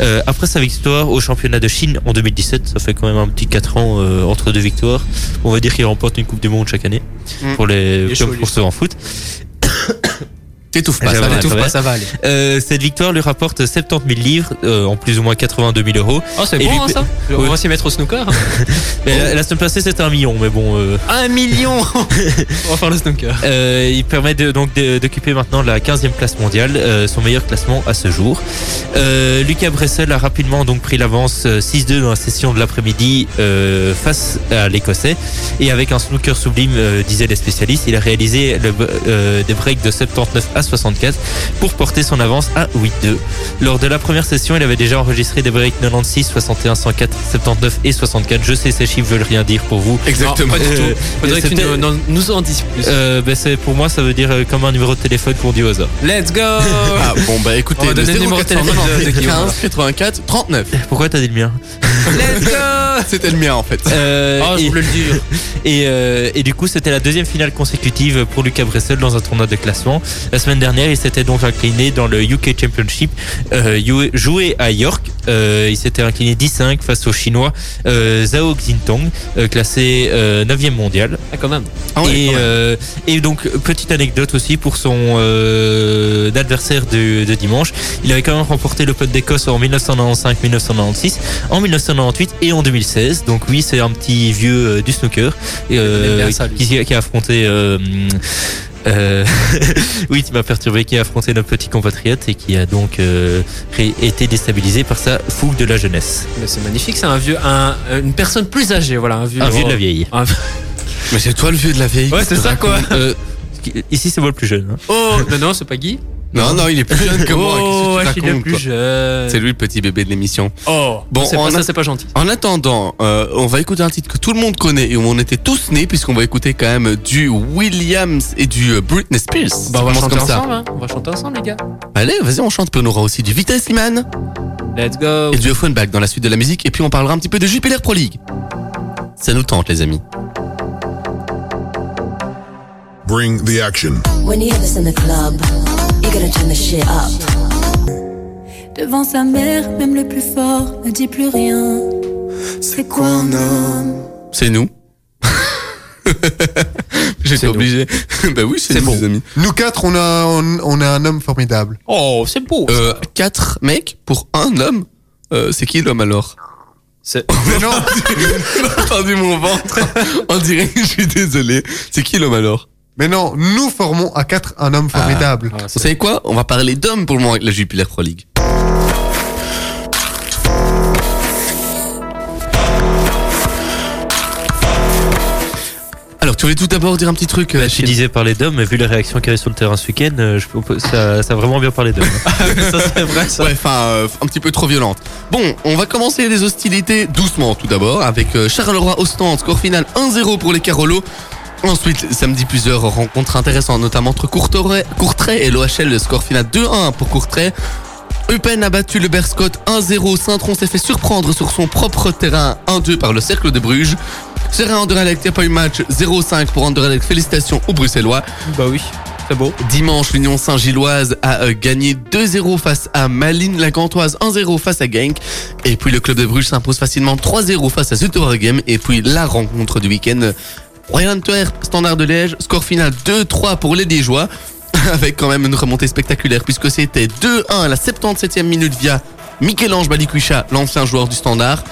Euh, après sa victoire au championnat de Chine en 2017, ça fait quand même un petit 4 ans entre deux victoires, on va dire qu'il remporte une Coupe du Monde chaque année, Mm. pour les chaud, comme pour ceux en foot. T'étouffes pas, J'avais ça. T'étouffes pas, ça va aller. Euh, cette victoire lui rapporte 70 000 livres, euh, en plus ou moins 82 000 euros. Oh, c'est bon lui- hein, ça On va s'y mettre au snooker. hein. Mais la, la semaine passée, c'était un million, mais bon. euh, Un million On va faire le snooker. euh, il permet de, donc d'occuper maintenant la 15e place mondiale, euh, son meilleur classement à ce jour. Euh, Lucas Bressel a rapidement donc pris l'avance euh, 6-2 dans la session de l'après-midi euh, face à l'Écossais. Et avec un snooker sublime, euh, disaient les spécialistes, il a réalisé le, euh, des breaks de 79 à 64 pour porter son avance à 8-2. Lors de la première session, il avait déjà enregistré des breaks 96, 61, 104, 79 et 64. Je sais, ces chiffres veulent rien dire pour vous. Exactement. Non, pas du Euh, tout. Faudrait que tu nous, non, nous en dises plus. Euh, ben c'est pour moi ça veut dire euh, comme un numéro de téléphone qu'on dit au hasard. Let's go Ah, bon, bah écoutez, On va le donner le numéro de téléphone de- de Guillaume. 15 84 39. Pourquoi t'as dit le mien? Let's go C'était le mien en fait. Euh, Oh, je et, voulais le dire. et, euh, et du coup c'était la deuxième finale consécutive pour Lucas Bressel dans un tournoi de classement. La semaine dernière il s'était donc incliné dans le UK Championship euh, jou- joué à York. Euh, il s'était incliné 10-5 face au chinois euh, Zhao Xintong euh, classé euh, 9e mondial. Ah, quand même. Ah ouais, et, quand même. euh, et donc petite anecdote aussi pour son euh, adversaire de, de dimanche, il avait quand même remporté l'Open d'Écosse en 1995-1996, en 1998 et en 2016. Donc oui, c'est un petit vieux euh, du snooker euh, qui a affronté. Euh, oui, tu m'as perturbé, qui a affronté notre petit compatriote et qui a donc euh, ré- été déstabilisé par sa fougue de la jeunesse. Mais c'est magnifique, c'est un vieux, un, une personne plus âgée, voilà, un vieux. Un vieux de la vieille. Un- Mais c'est toi le vieux de la vieille. Ouais, qui c'est ça, quoi. Euh, ici, c'est moi le plus jeune. hein. Oh, non, non, c'est pas Guy. Non, non, il est plus jeune que moi. Oh, que tu est racontes, plus jeune. C'est lui le petit bébé de l'émission. Oh, Bon, c'est on pas, a- ça, c'est pas gentil. En attendant, euh, on va écouter un titre que tout le monde connaît et où on était tous nés, puisqu'on va écouter quand même du Williams et du euh, Britney Spears. Bah, on va chanter comme ça. ensemble, hein. On va chanter ensemble, les gars. Allez, vas-y, on chante. Puis on aura aussi du Vitesse Iman Let's go. et du Offenbach dans la suite de la musique. Et puis on parlera un petit peu de Jupiler Pro League. Ça nous tente, les amis. Bring the action. When you hear this in the club, you're gonna turn the shit up. Devant sa mère, même le plus fort ne dit plus rien. C'est quoi un homme C'est nous. J'étais obligé. bah oui, c'est nous, bon. les amis. Nous quatre, on a, on, on a un homme formidable. Oh, c'est beau. Euh, quatre mecs pour un homme? Euh, c'est qui l'homme alors? C'est- Mais non, J'ai entendu mon ventre. On dirait que je suis désolé. C'est qui l'homme alors? Mais non, nous formons à quatre un homme formidable. Ah, Vous savez quoi? On va parler d'hommes pour le moment avec la Jupiler Pro League. Alors, tu voulais tout d'abord dire un petit truc euh, Bah, disais parler d'hommes, mais vu les réactions qu'il y avait sur le terrain ce week-end, euh, je ça, ça a vraiment bien parlé d'hommes. ça, c'est vrai, ça. Ouais, enfin, euh, un petit peu trop violente. Bon, on va commencer les hostilités doucement tout d'abord avec euh, Charleroi-Ostende, score final 1-0 pour les Carolos. Ensuite, samedi, plusieurs rencontres intéressantes, notamment entre Courtrai, Courtrai et l'OHL, le score final 2-1 pour Courtrai. Eupen a battu le Berscott 1-0. Saint-Tron s'est fait surprendre sur son propre terrain 1-2 par le Cercle de Bruges. Serra Anderlecht n'a pas eu match 0-5 pour Anderlecht. Félicitations aux Bruxellois. Bah oui. C'est beau. Dimanche, l'Union Saint-Gilloise a euh, gagné 2-0 face à Malines, la Gantoise 1-0 face à Genk. Et puis le club de Bruges s'impose facilement 3-0 face à Zuttwaregem. Et puis la rencontre du week-end, Royal Antwerp, Standard de Liège, score final 2-3 pour les Liégeois. Avec quand même une remontée spectaculaire puisque c'était 2-1 à la 77e minute via Michel-Ange Balikwisha, l'ancien joueur du Standard.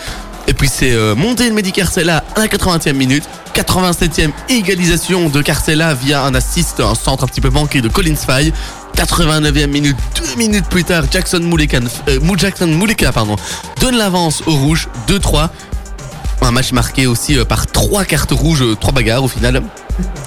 Et puis c'est euh, de Mehdi Carcella à la 80e minute. 87e égalisation de Carcella via un assist, un centre un petit peu manqué de Collins Fay. 89e minute, deux minutes plus tard, Jackson Muleka, euh, Jackson Muleka, pardon, donne l'avance au rouge, 2-3. Un match marqué aussi euh, par trois cartes rouges, euh, trois bagarres au final.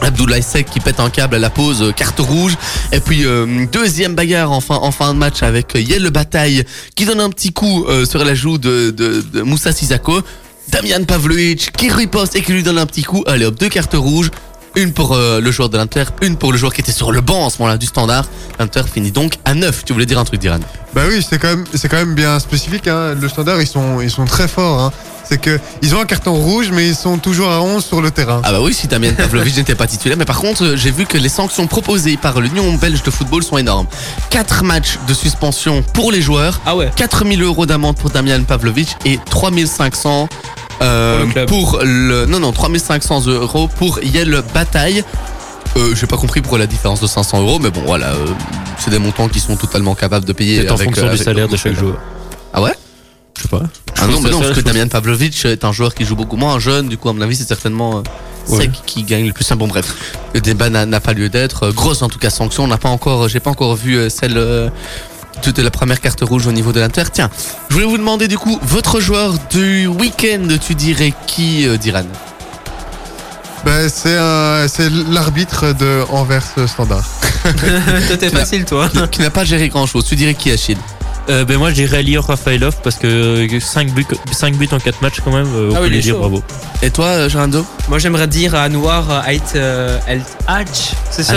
Abdoulaye Sek qui pète un câble à la pause, euh, carte rouge. Et puis deuxième bagarre en fin, en de match avec Yel Bataille qui donne un petit coup sur la joue de, Moussa Sissako. Damian Pavlovic qui riposte et qui lui donne un petit coup. Allez hop, deux cartes rouges. Une pour le joueur de l'Inter, une pour le joueur qui était sur le banc à ce moment-là du standard. L'Inter finit donc à 9. Tu voulais dire un truc, Diran? Bah oui, c'est quand même, bien spécifique. Hein. Le standard, ils sont, ils sont très forts. Hein. C'est que ils ont un carton rouge, mais ils sont toujours à 11 sur le terrain. Ah bah oui, si Damien Pavlovic n'était pas titulaire. Mais par contre, j'ai vu que les sanctions proposées par l'Union belge de football sont énormes. 4 matchs de suspension pour les joueurs. Ah ouais. 4000 euros d'amende pour Damian Pavlovic et 3500 euh, Pour le club. pour le non non 3500 euros pour Yel Bataille. Euh, j'ai pas compris pourquoi la différence de 500 euros, mais bon voilà, euh, c'est des montants qui sont totalement capables de payer. C'est en avec, fonction euh, du salaire de chaque joueur. Ah ouais? Je sais pas. Ah non, pense mais que non, parce que je Damian Pavlovic est un joueur qui joue beaucoup moins jeune, du coup, à mon avis, c'est certainement euh, Ouais. Sec qui gagne le plus. Ah, Bon, bref, le débat n'a pas lieu d'être. Euh, Grosse, en tout cas, sanction. On n'a pas encore, j'ai pas encore vu euh, celle euh, toute la première carte rouge au niveau de l'Inter. Tiens, je voulais vous demander, du coup, votre joueur du week-end, tu dirais qui, euh, Diran? Bah, c'est un- c'est l'arbitre de Anvers Standard. Toi, t'es facile, toi. qui, qui n'a pas géré grand-chose. Tu dirais qui, Achille? Euh, ben moi je dirais Lior Rafaelov parce que 5 buts, 5 buts en 4 matchs quand même, euh, on Ah oui, peut il lui est dire chaud. bravo. Et toi, euh, Gerando Moi, j'aimerais dire à Noir Ait euh, El Hadj. C'est ça.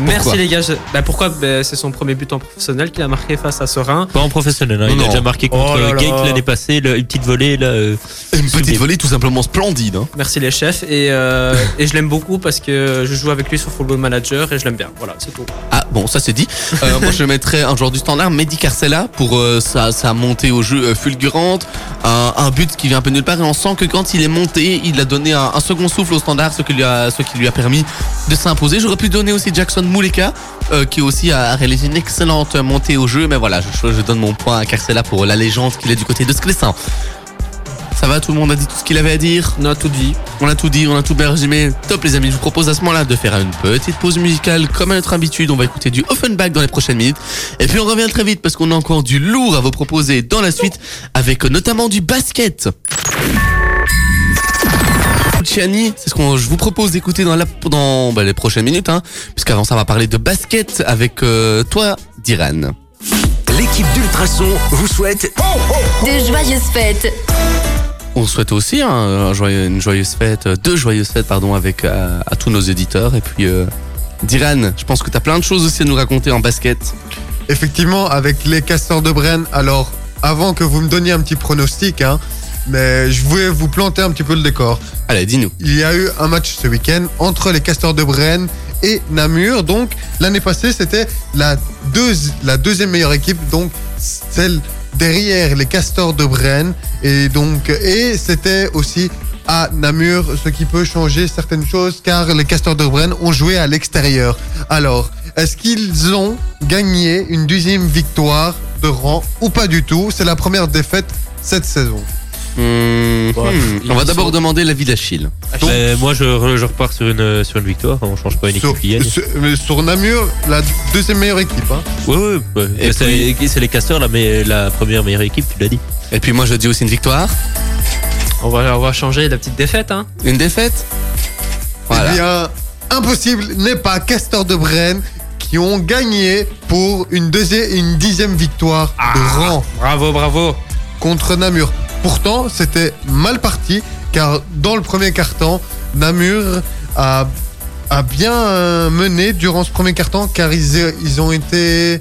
Merci les gars. Je- Bah, pourquoi Bah, C'est son premier but en professionnel qu'il a marqué face à Serein. Pas en professionnel, hein, il Non. a déjà marqué contre Oh là là. Genk l'année passée, le- une petite volée là. euh, Une petite volée tout simplement splendide. hein. Merci les chefs. Et, euh, et je l'aime beaucoup parce que je joue avec lui sur Football Manager et je l'aime bien. Voilà, c'est tout. Ah bon, ça c'est dit. Euh, moi je mettrais un joueur du standard, Mehdi Carcella, pour euh, sa, montée au jeu euh, fulgurante. Un, but qui vient un peu nulle part et on sent que quand il est monté, il a donné un, second souffle au standard, ce qui lui a, permis de s'imposer. J'aurais pu donner aussi Jackson Muleka, euh, qui aussi a, réalisé une excellente montée au jeu. Mais voilà, je, je donne mon point à Carcella pour la légende qu'il est du côté de Sclessin. Ça va, tout le monde a dit tout ce qu'il avait à dire On a tout dit. on a tout dit, on a tout bien résumé. Top les amis, je vous propose à ce moment-là de faire une petite pause musicale comme à notre habitude. On va écouter du Offenbach dans les prochaines minutes. Et puis on revient très vite parce qu'on a encore du lourd à vous proposer dans la suite avec notamment du basket. Luciani, c'est ce que je vous propose d'écouter dans, la, dans bah, les prochaines minutes, hein, puisqu'avant ça on va parler de basket avec euh, toi, Diran. L'équipe d'Ultrason vous souhaite De joyeuses fêtes. On souhaite aussi hein, un joyeux- une joyeuse fête, euh, deux joyeuses fêtes pardon, avec euh, à tous nos éditeurs. Et puis, euh, Diran, je pense que tu as plein de choses aussi à nous raconter en basket. Effectivement, avec les castors de Brenne, alors avant que vous me donniez un petit pronostic, hein, mais je voulais vous planter un petit peu le décor. Allez, dis-nous. Il y a eu un match ce week-end entre les castors de Brenne et Namur. Donc l'année passée, c'était la deuxième meilleure équipe, donc celle derrière les castors de Brenne. Et donc et c'était aussi à Namur, ce qui peut changer certaines choses, car les castors de Brenne ont joué à l'extérieur. Alors, est-ce qu'ils ont gagné une deuxième victoire de rang ou pas du tout? C'est la première défaite cette saison. Hmm, Ouais, hmm. On va sont- d'abord demander l'avis d'Achille. Donc- Mais moi je, re- je repars sur une, sur une victoire, on change pas une équipe Sur, qui gagne. sur- mais sur Namur, la deuxième meilleure équipe. Hein. Ouais, ouais, ouais. Et c'est c'est les casteurs là, mais la première meilleure équipe, tu l'as dit. Et puis moi, je dis aussi une victoire. On va, on va changer la petite défaite. Hein. Une défaite Voilà. Eh bien, impossible n'est pas Castor de Brenne qui ont gagné pour une, deuxième, une dixième victoire de rang Bravo, bravo. contre Namur. Pourtant, c'était mal parti car dans le premier quart-temps, Namur a, bien euh, mené durant ce premier quart-temps car euh,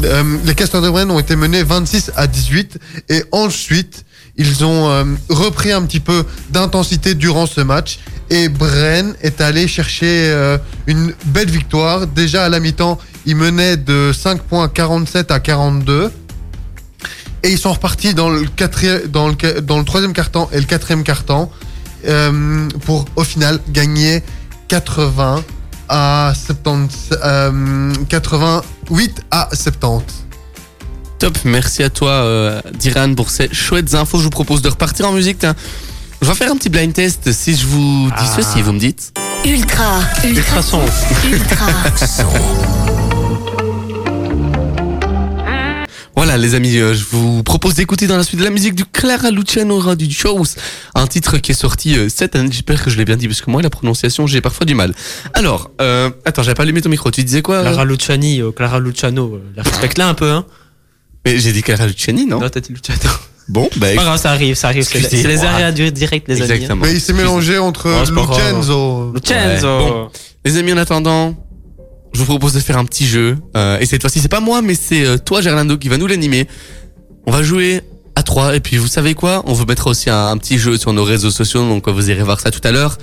les Castors de Brenne ont été menés 26 à 18 et ensuite ils ont euh, repris un petit peu d'intensité durant ce match Et Bren est allé chercher une belle victoire. Déjà à la mi-temps, il menait de 5 points 47 à 42. Et ils sont repartis dans le, quatrième, dans le, qua- dans le troisième carton et le quatrième carton euh, pour au final gagner 80 à 70, euh, 88 à 70. Top, merci à toi, euh, Diran, pour ces chouettes infos. Je vous propose de repartir en musique. tiens. Je vais faire un petit blind test. Si je vous dis Ah. ceci, vous me dites. Ultra, ultra, son. ultra. Voilà, les amis, euh, je vous propose d'écouter dans la suite de la musique du Clara Luciano Radio Shows, un titre qui est sorti euh, cette année. J'espère que je l'ai bien dit, parce que moi, la prononciation, j'ai parfois du mal. Alors, euh, attends, j'avais pas allumé ton micro. Tu disais quoi euh Clara Luciani, euh, Clara Luciano, euh, la respecte-la un peu, hein. Mais j'ai dit Clara Luciani, non Non, t'as dit Luciano. Bon, bah, Pas grave, ça arrive, ça arrive. C'est c'est les aréas du direct, les amis. hein. exactement. Mais il s'est mélangé entre Oh. Lucenzo. Lucenzo. Ouais. Bon. Les amis, en attendant, je vous propose de faire un petit jeu. Euh, et cette fois-ci, c'est pas moi, mais c'est euh, toi, Gerlando, qui va nous l'animer. On va jouer à trois. Et puis, vous savez quoi? On vous mettra aussi un, un petit jeu sur nos réseaux sociaux. Donc, vous irez voir ça tout à l'heure.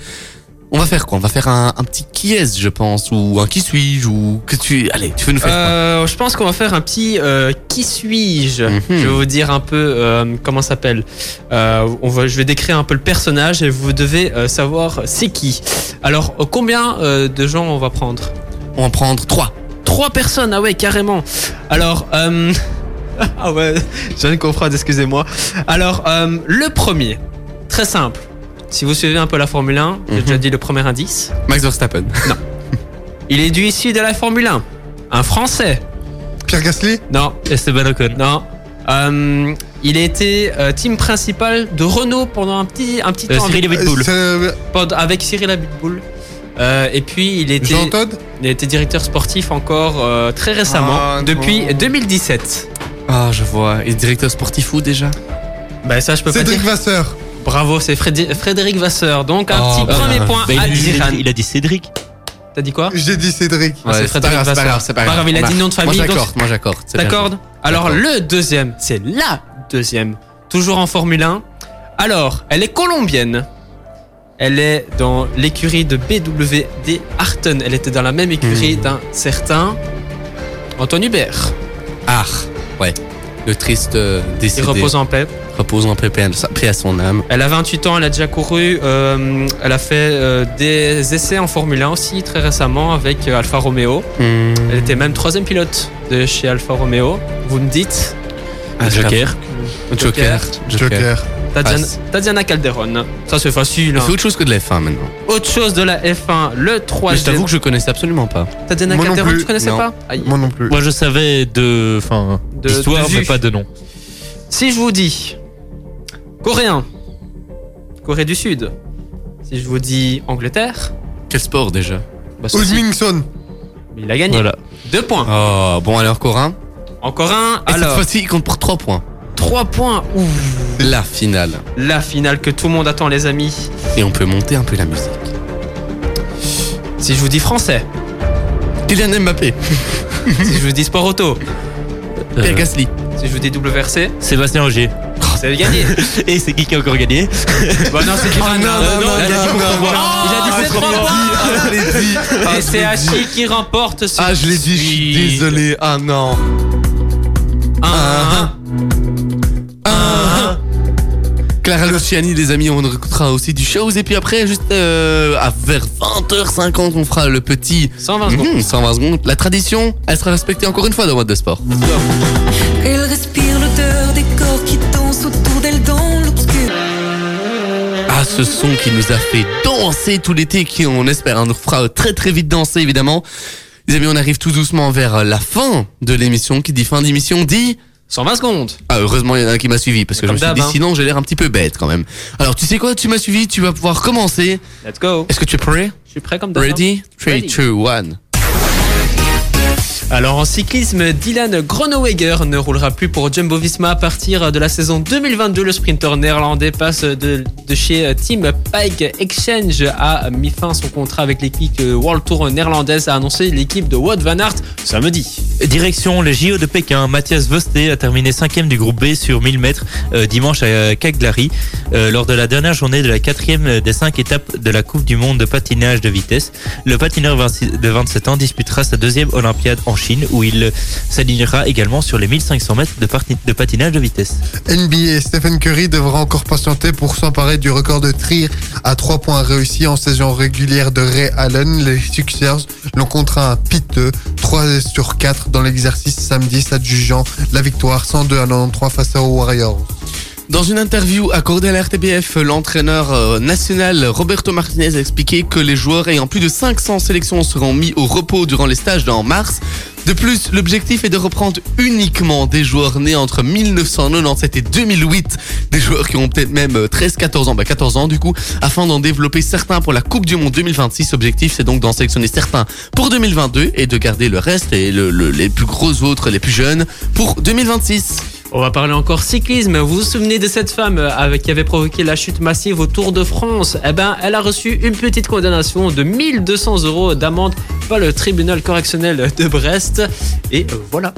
On va faire quoi? On va faire un, un petit qui est je pense, ou un qui suis-je, ou que tu. Allez, tu veux nous faire quoi? Euh, je pense qu'on va faire un petit euh, qui suis-je Mhm. Je vais vous dire un peu euh, comment ça s'appelle. Euh, on va, je vais décrire un peu le personnage et vous devez euh, savoir c'est qui. Alors euh, combien euh, de gens on va prendre? On va en prendre trois. Trois personnes, ah ouais carrément. Alors euh, ah ouais, je viens de comprendre, excusez-moi. Alors euh, le premier, très simple. Si vous suivez un peu la Formule 1, j'ai Mhm. déjà dit le premier indice. Max Verstappen. Il est du issu de la Formule 1. Un Français. Pierre Gasly Non, Esteban Ocon. non. Euh, il a été euh, team principal de Renault pendant un petit, un petit Euh, temps. Cyril avec, Abitboul. Pendant- avec Cyril Abitboul. Euh, et puis il était, Jean il directeur sportif encore euh, très récemment, Ah, depuis non. 2017. Ah, je vois. Et directeur sportif où déjà Bah ça je peux Cédric pas dire. Vasseur. Bravo, c'est Frédé- Frédéric Vasseur. Donc un Oh, petit bah, premier point Bah, il, à il- Diran. il a dit Cédric. T'as dit quoi J'ai dit Cédric. Ah, c'est Frédéric grave, c'est pas Vasseur. grave, c'est pas grave. il a dit nom de famille, Moi, donc- j'accorde, moi, j'accorde. c'est bien D'accord Alors le deuxième, c'est la deuxième. Toujours en Formule 1. Alors, elle est colombienne. Elle est dans l'écurie de BWD Arton. Elle était dans la même écurie Hmm. d'un certain Antoine Hubert. Ah, ouais. Le triste euh, Il décédé. repose en paix. Repose en paix, paix à- paix à son âme. Elle a 28 ans, elle a déjà couru. euh, elle a fait euh, des essais en Formule 1 aussi très récemment avec euh, Alfa Romeo. Hmm. Elle était même troisième pilote de chez Alfa Romeo. Vous me dites Ah, Joker. Joker. Joker. Tatiana, Passe. Tatiana Calderon. Ça c'est facile. Il hein. fait autre chose que de la F1 maintenant. Autre chose de la F1, le Mais je 3 t'avoue que je connaissais absolument pas. Tatiana Moi Calderon, tu connaissais Non. pas? Aïe. Moi non plus. Moi, je savais de, enfin, De- d'histoire, mais pas de nom. Si je vous dis coréen, Corée du Sud. Si je vous dis Angleterre, Quel sport déjà? bah, il a gagné. Voilà. Deux points. Oh, bon, alors Corin. Encore un. Et cette Alors, fois-ci, il compte pour 3 points. trois points. Ouh. La finale. La finale que tout le monde attend, les amis. Et on peut monter un peu la musique. Si je vous dis français, Kylian Mbappé. si je vous dis sport auto, Euh, Pierre Gasly. si je vous dis WRC, Sébastien Ogier. c'est gagné. Et c'est qui qui a encore gagné bah non, c'est Diran. non, hein. non, non, il a dit non, non, non. Il a dit c'est trois points. Je l'ai dit. Et je c'est l'ai Hachi qui remporte ce Ah, je l'ai dit, je suis. désolé. Ah non. Ah. Clara Luciani, les amis, on écoutera aussi du shows. Et puis après, juste euh, à vers 20h50, on fera le petit 120 secondes. Mhm, 120 secondes. La tradition, elle sera respectée encore une fois dans Mode de Sport. Elle respire l'odeur des corps qui dansent autour d'elle dans l'obscur. Ah, ce son qui nous a fait danser tout l'été, qui on espère hein, nous fera très très vite danser évidemment. Les amis, on arrive tout doucement vers la fin de l'émission. Qui dit fin d'émission dit 120 secondes. Ah, heureusement, il y en a un qui m'a suivi parce que je Comme me suis d'hab, dit hein. sinon j'ai l'air un petit peu bête quand même. Alors, tu sais quoi, tu m'as suivi, tu vas pouvoir commencer. Let's go. Est-ce que tu es prêt? Je suis prêt comme d'hab. Ready? 3, Ready. 2, 1. Alors en cyclisme, Dylan Groenewegen ne roulera plus pour Jumbo Visma à partir de la saison 2022. Le sprinter néerlandais passe de, chez Team Pike Exchange a mis fin son contrat avec l'équipe World Tour néerlandaise, a annoncé l'équipe de Wout van Aert samedi. Direction les JO de Pékin, Mathias Vosté a terminé cinquième du groupe B sur 1000 mètres euh, dimanche à Cagliari euh, lors de la dernière journée de la quatrième des cinq étapes de la Coupe du Monde de patinage de vitesse. Le patineur 26 de 27 ans disputera sa deuxième Olympiade en Où il s'alignera également sur les 1500 mètres de, patinage de vitesse. NBA, Stephen Curry devra encore patienter pour s'emparer du record de tir à 3 points réussis en saison régulière de Ray Allen. Les Sixers l'ont contraint à piteux, 3 sur 4 dans l'exercice samedi, s'adjugeant la victoire 102 à 93 face aux Warriors. Dans une interview accordée à la RTBF, l'entraîneur euh, national Roberto Martinez a expliqué que les joueurs ayant plus de 500 sélections seront mis au repos durant les stages en mars. De plus, l'objectif est de reprendre uniquement des joueurs nés entre 1997 et 2008, des joueurs qui ont peut-être même euh, 13-14 ans, bah 14 ans du coup, afin d'en développer certains pour la Coupe du Monde 2026. L'objectif c'est donc d'en sélectionner certains pour 2022 et de garder le reste et le- le- les plus gros autres, les plus jeunes, pour 2026. On va parler encore cyclisme. Vous vous souvenez de cette femme euh, qui avait provoqué la chute massive au Tour de France? Eh ben, elle a reçu une petite condamnation de 1200 euros d'amende par le tribunal correctionnel de Brest. Et euh, voilà.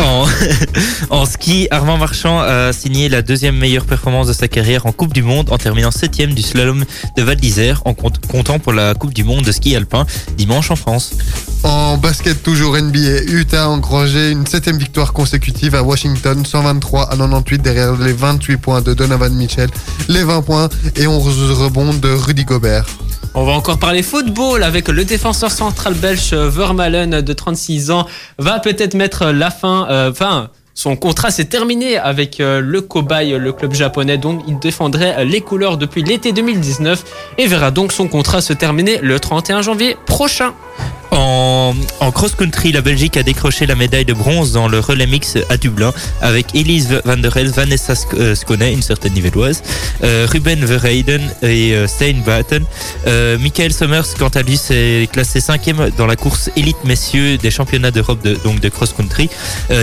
En, ski, Armand Marchand a signé la deuxième meilleure performance de sa carrière en Coupe du Monde en terminant septième du slalom de Val d'Isère en comptant pour la Coupe du Monde de ski alpin dimanche en France. En basket, toujours NBA, Utah a engrangé une septième victoire consécutive à Washington, 123 à 98 derrière les 28 points de Donovan Mitchell, les 20 points et 11 rebonds de Rudy Gobert. On va encore parler football avec le défenseur central belge euh, Vermalen de 36 ans. Va peut-être mettre la fin, euh, son contrat s'est terminé avec euh, le Kobai, le club japonais, dont il défendrait les couleurs depuis l'été 2019 et verra donc son contrat se terminer le 31 janvier prochain. En, cross-country, la Belgique a décroché la médaille de bronze dans le relais mix à Dublin avec Elise van der Vanessa euh, Skone, une certaine nivelloise, euh, Ruben Verheyden et euh, Stein Batten. Michael Summers, quant à lui, s'est classé cinquième dans la course élite messieurs des championnats d'Europe de, donc de cross-country.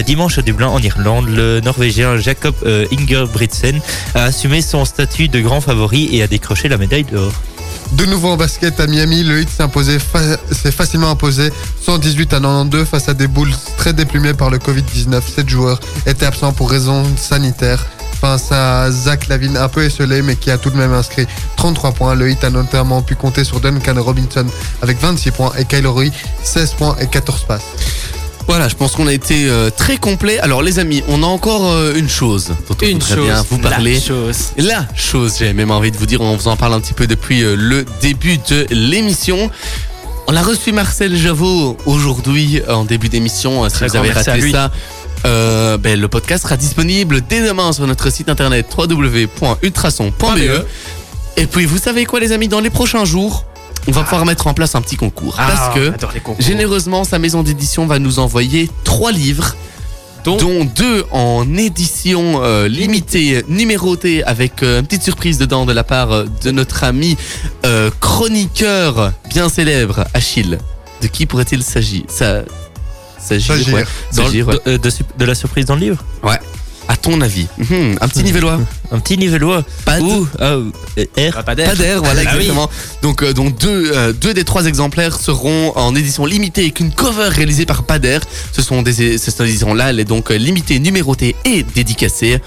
Dimanche à Dublin, en Irlande, le Norvégien Jacob Ingebrigtsen a assumé son statut de grand favori et a décroché la médaille d'or. De nouveau en basket à Miami, le Heat s'est imposé s'est facilement imposé 118 à 92 face à des Bulls très déplumés par le Covid-19. Sept joueurs étaient absents pour raisons sanitaires. Face à Zach Lavine, un peu esselé, mais qui a tout de même inscrit 33 points. Le Heat a notamment pu compter sur Duncan Robinson avec 26 points et Kyle Lowry 16 points et 14 passes. Voilà, je pense qu'on a été euh, très complet. Alors les amis, on a encore euh, une chose dont on Une chose, bien vous la parler. chose. La chose, j'ai même envie de vous dire, on vous en parle un petit peu depuis euh, le début de l'émission. On a reçu Marcel Javot aujourd'hui en début d'émission. Si vous avez raté ça, euh, ben, le podcast sera disponible dès demain sur notre site internet www.ultrason.be. Et puis vous savez quoi les amis, dans les prochains jours, on va pouvoir mettre en place un petit concours. Ah, parce que. Généreusement, sa maison d'édition va nous envoyer trois livres, dont, deux en édition euh, limitée, numérotée, avec euh, une petite surprise dedans de la part euh, de notre ami euh, chroniqueur bien célèbre, Achille. De qui pourrait-il s'agir Ça, s'agir, S'agir. ouais. Dans- S'agir, ouais. de, de la surprise dans le livre? Ouais. À ton avis Mhm, Un petit nivellois Un petit nivellois. Pas de- Ouh, ah, euh, R. Pas d'air. Pas d'air, voilà Ah oui. exactement. Donc, euh, donc deux, euh, deux des trois exemplaires seront en édition limitée avec une cover réalisée par Pader. Ce sont des cette édition-là, elle est donc euh, limitée, numérotée et dédicacée.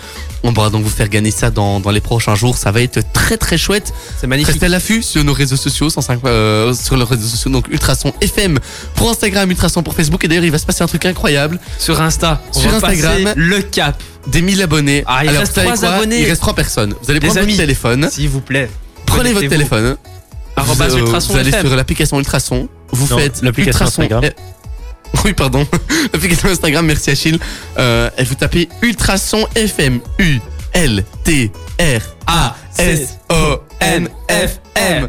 On pourra donc vous faire gagner ça dans, dans les prochains jours. Ça va être très très chouette. C'est magnifique. Restez à l'affût sur nos réseaux sociaux, 105, euh, sur les réseaux sociaux, donc Ultrason FM pour Instagram, Ultrason pour Facebook. Et d'ailleurs, il va se passer un truc incroyable. Sur Insta, on Sur va Instagram. le cap. Des 1000 abonnés. Ah, il Alors, reste vous savez trois quoi? abonnés. Il reste trois personnes. Vous allez prendre amis. votre téléphone. S'il vous plaît. Prenez votre téléphone. Vous, euh, Ultrason vous allez FM. sur l'application Ultrason. Vous Non, faites l'application Ultrason. Instagram. Oui, pardon. L'application Instagram, merci Achille. Euh, et vous tapez Ultrason FM. U L T R A S O N F M.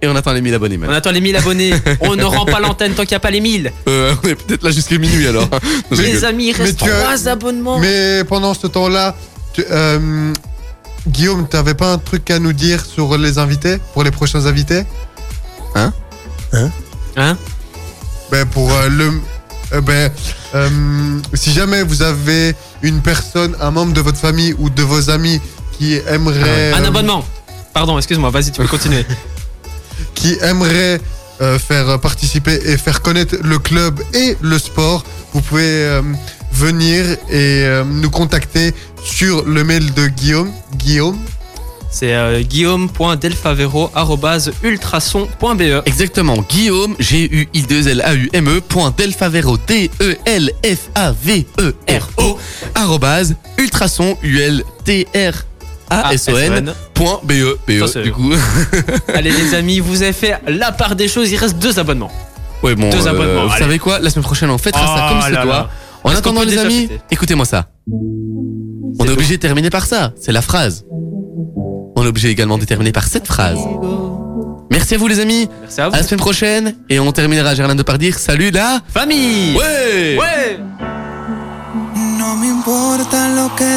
Et on attend les 1000 abonnés On maintenant. attend les 1000 abonnés. On ne rend pas l'antenne tant qu'il n'y a pas les 1000. Euh, on est peut-être là jusqu'à minuit alors. Les amis, il reste tu as- 3 abonnements. Mais pendant ce temps-là, tu- euh, Guillaume, t'avais pas un truc à nous dire sur les invités, pour les prochains invités? Hein? Ben pour euh, le euh, ben, euh, si jamais vous avez une personne, un membre de votre famille ou de vos amis qui aimerait, Un euh, abonnement. Pardon, excuse-moi, vas-y, tu peux continuer. qui aimerait euh, faire participer et faire connaître le club et le sport, vous pouvez euh, venir et euh, nous contacter sur le mail de Guillaume. Guillaume. C'est euh, guillaume.delfavero.ultrason.be. Exactement, Guillaume, G-U-I-2-L-A-U-M-E, point Delfavero, D-E-L-F-A-V-E-R-O, arrobase, ultrason, U-L-T-R-A-S-O-N, point B-E, B-E, c'est- du coup. Allez les amis, vous avez fait la part des choses, il reste deux abonnements. Ouais, bon, Deux euh, abonnements, vous allez. savez quoi? La semaine prochaine, on fêtera ça Oh comme toi. là. En attendant, les amis, écoutez-moi ça. On est obligé de terminer par ça. C'est la phrase. On est obligé également de terminer par cette phrase. Merci à vous, les amis. Merci à vous. À la semaine prochaine. Et on terminera, Gerlande, par dire salut la Famille Ouais Ouais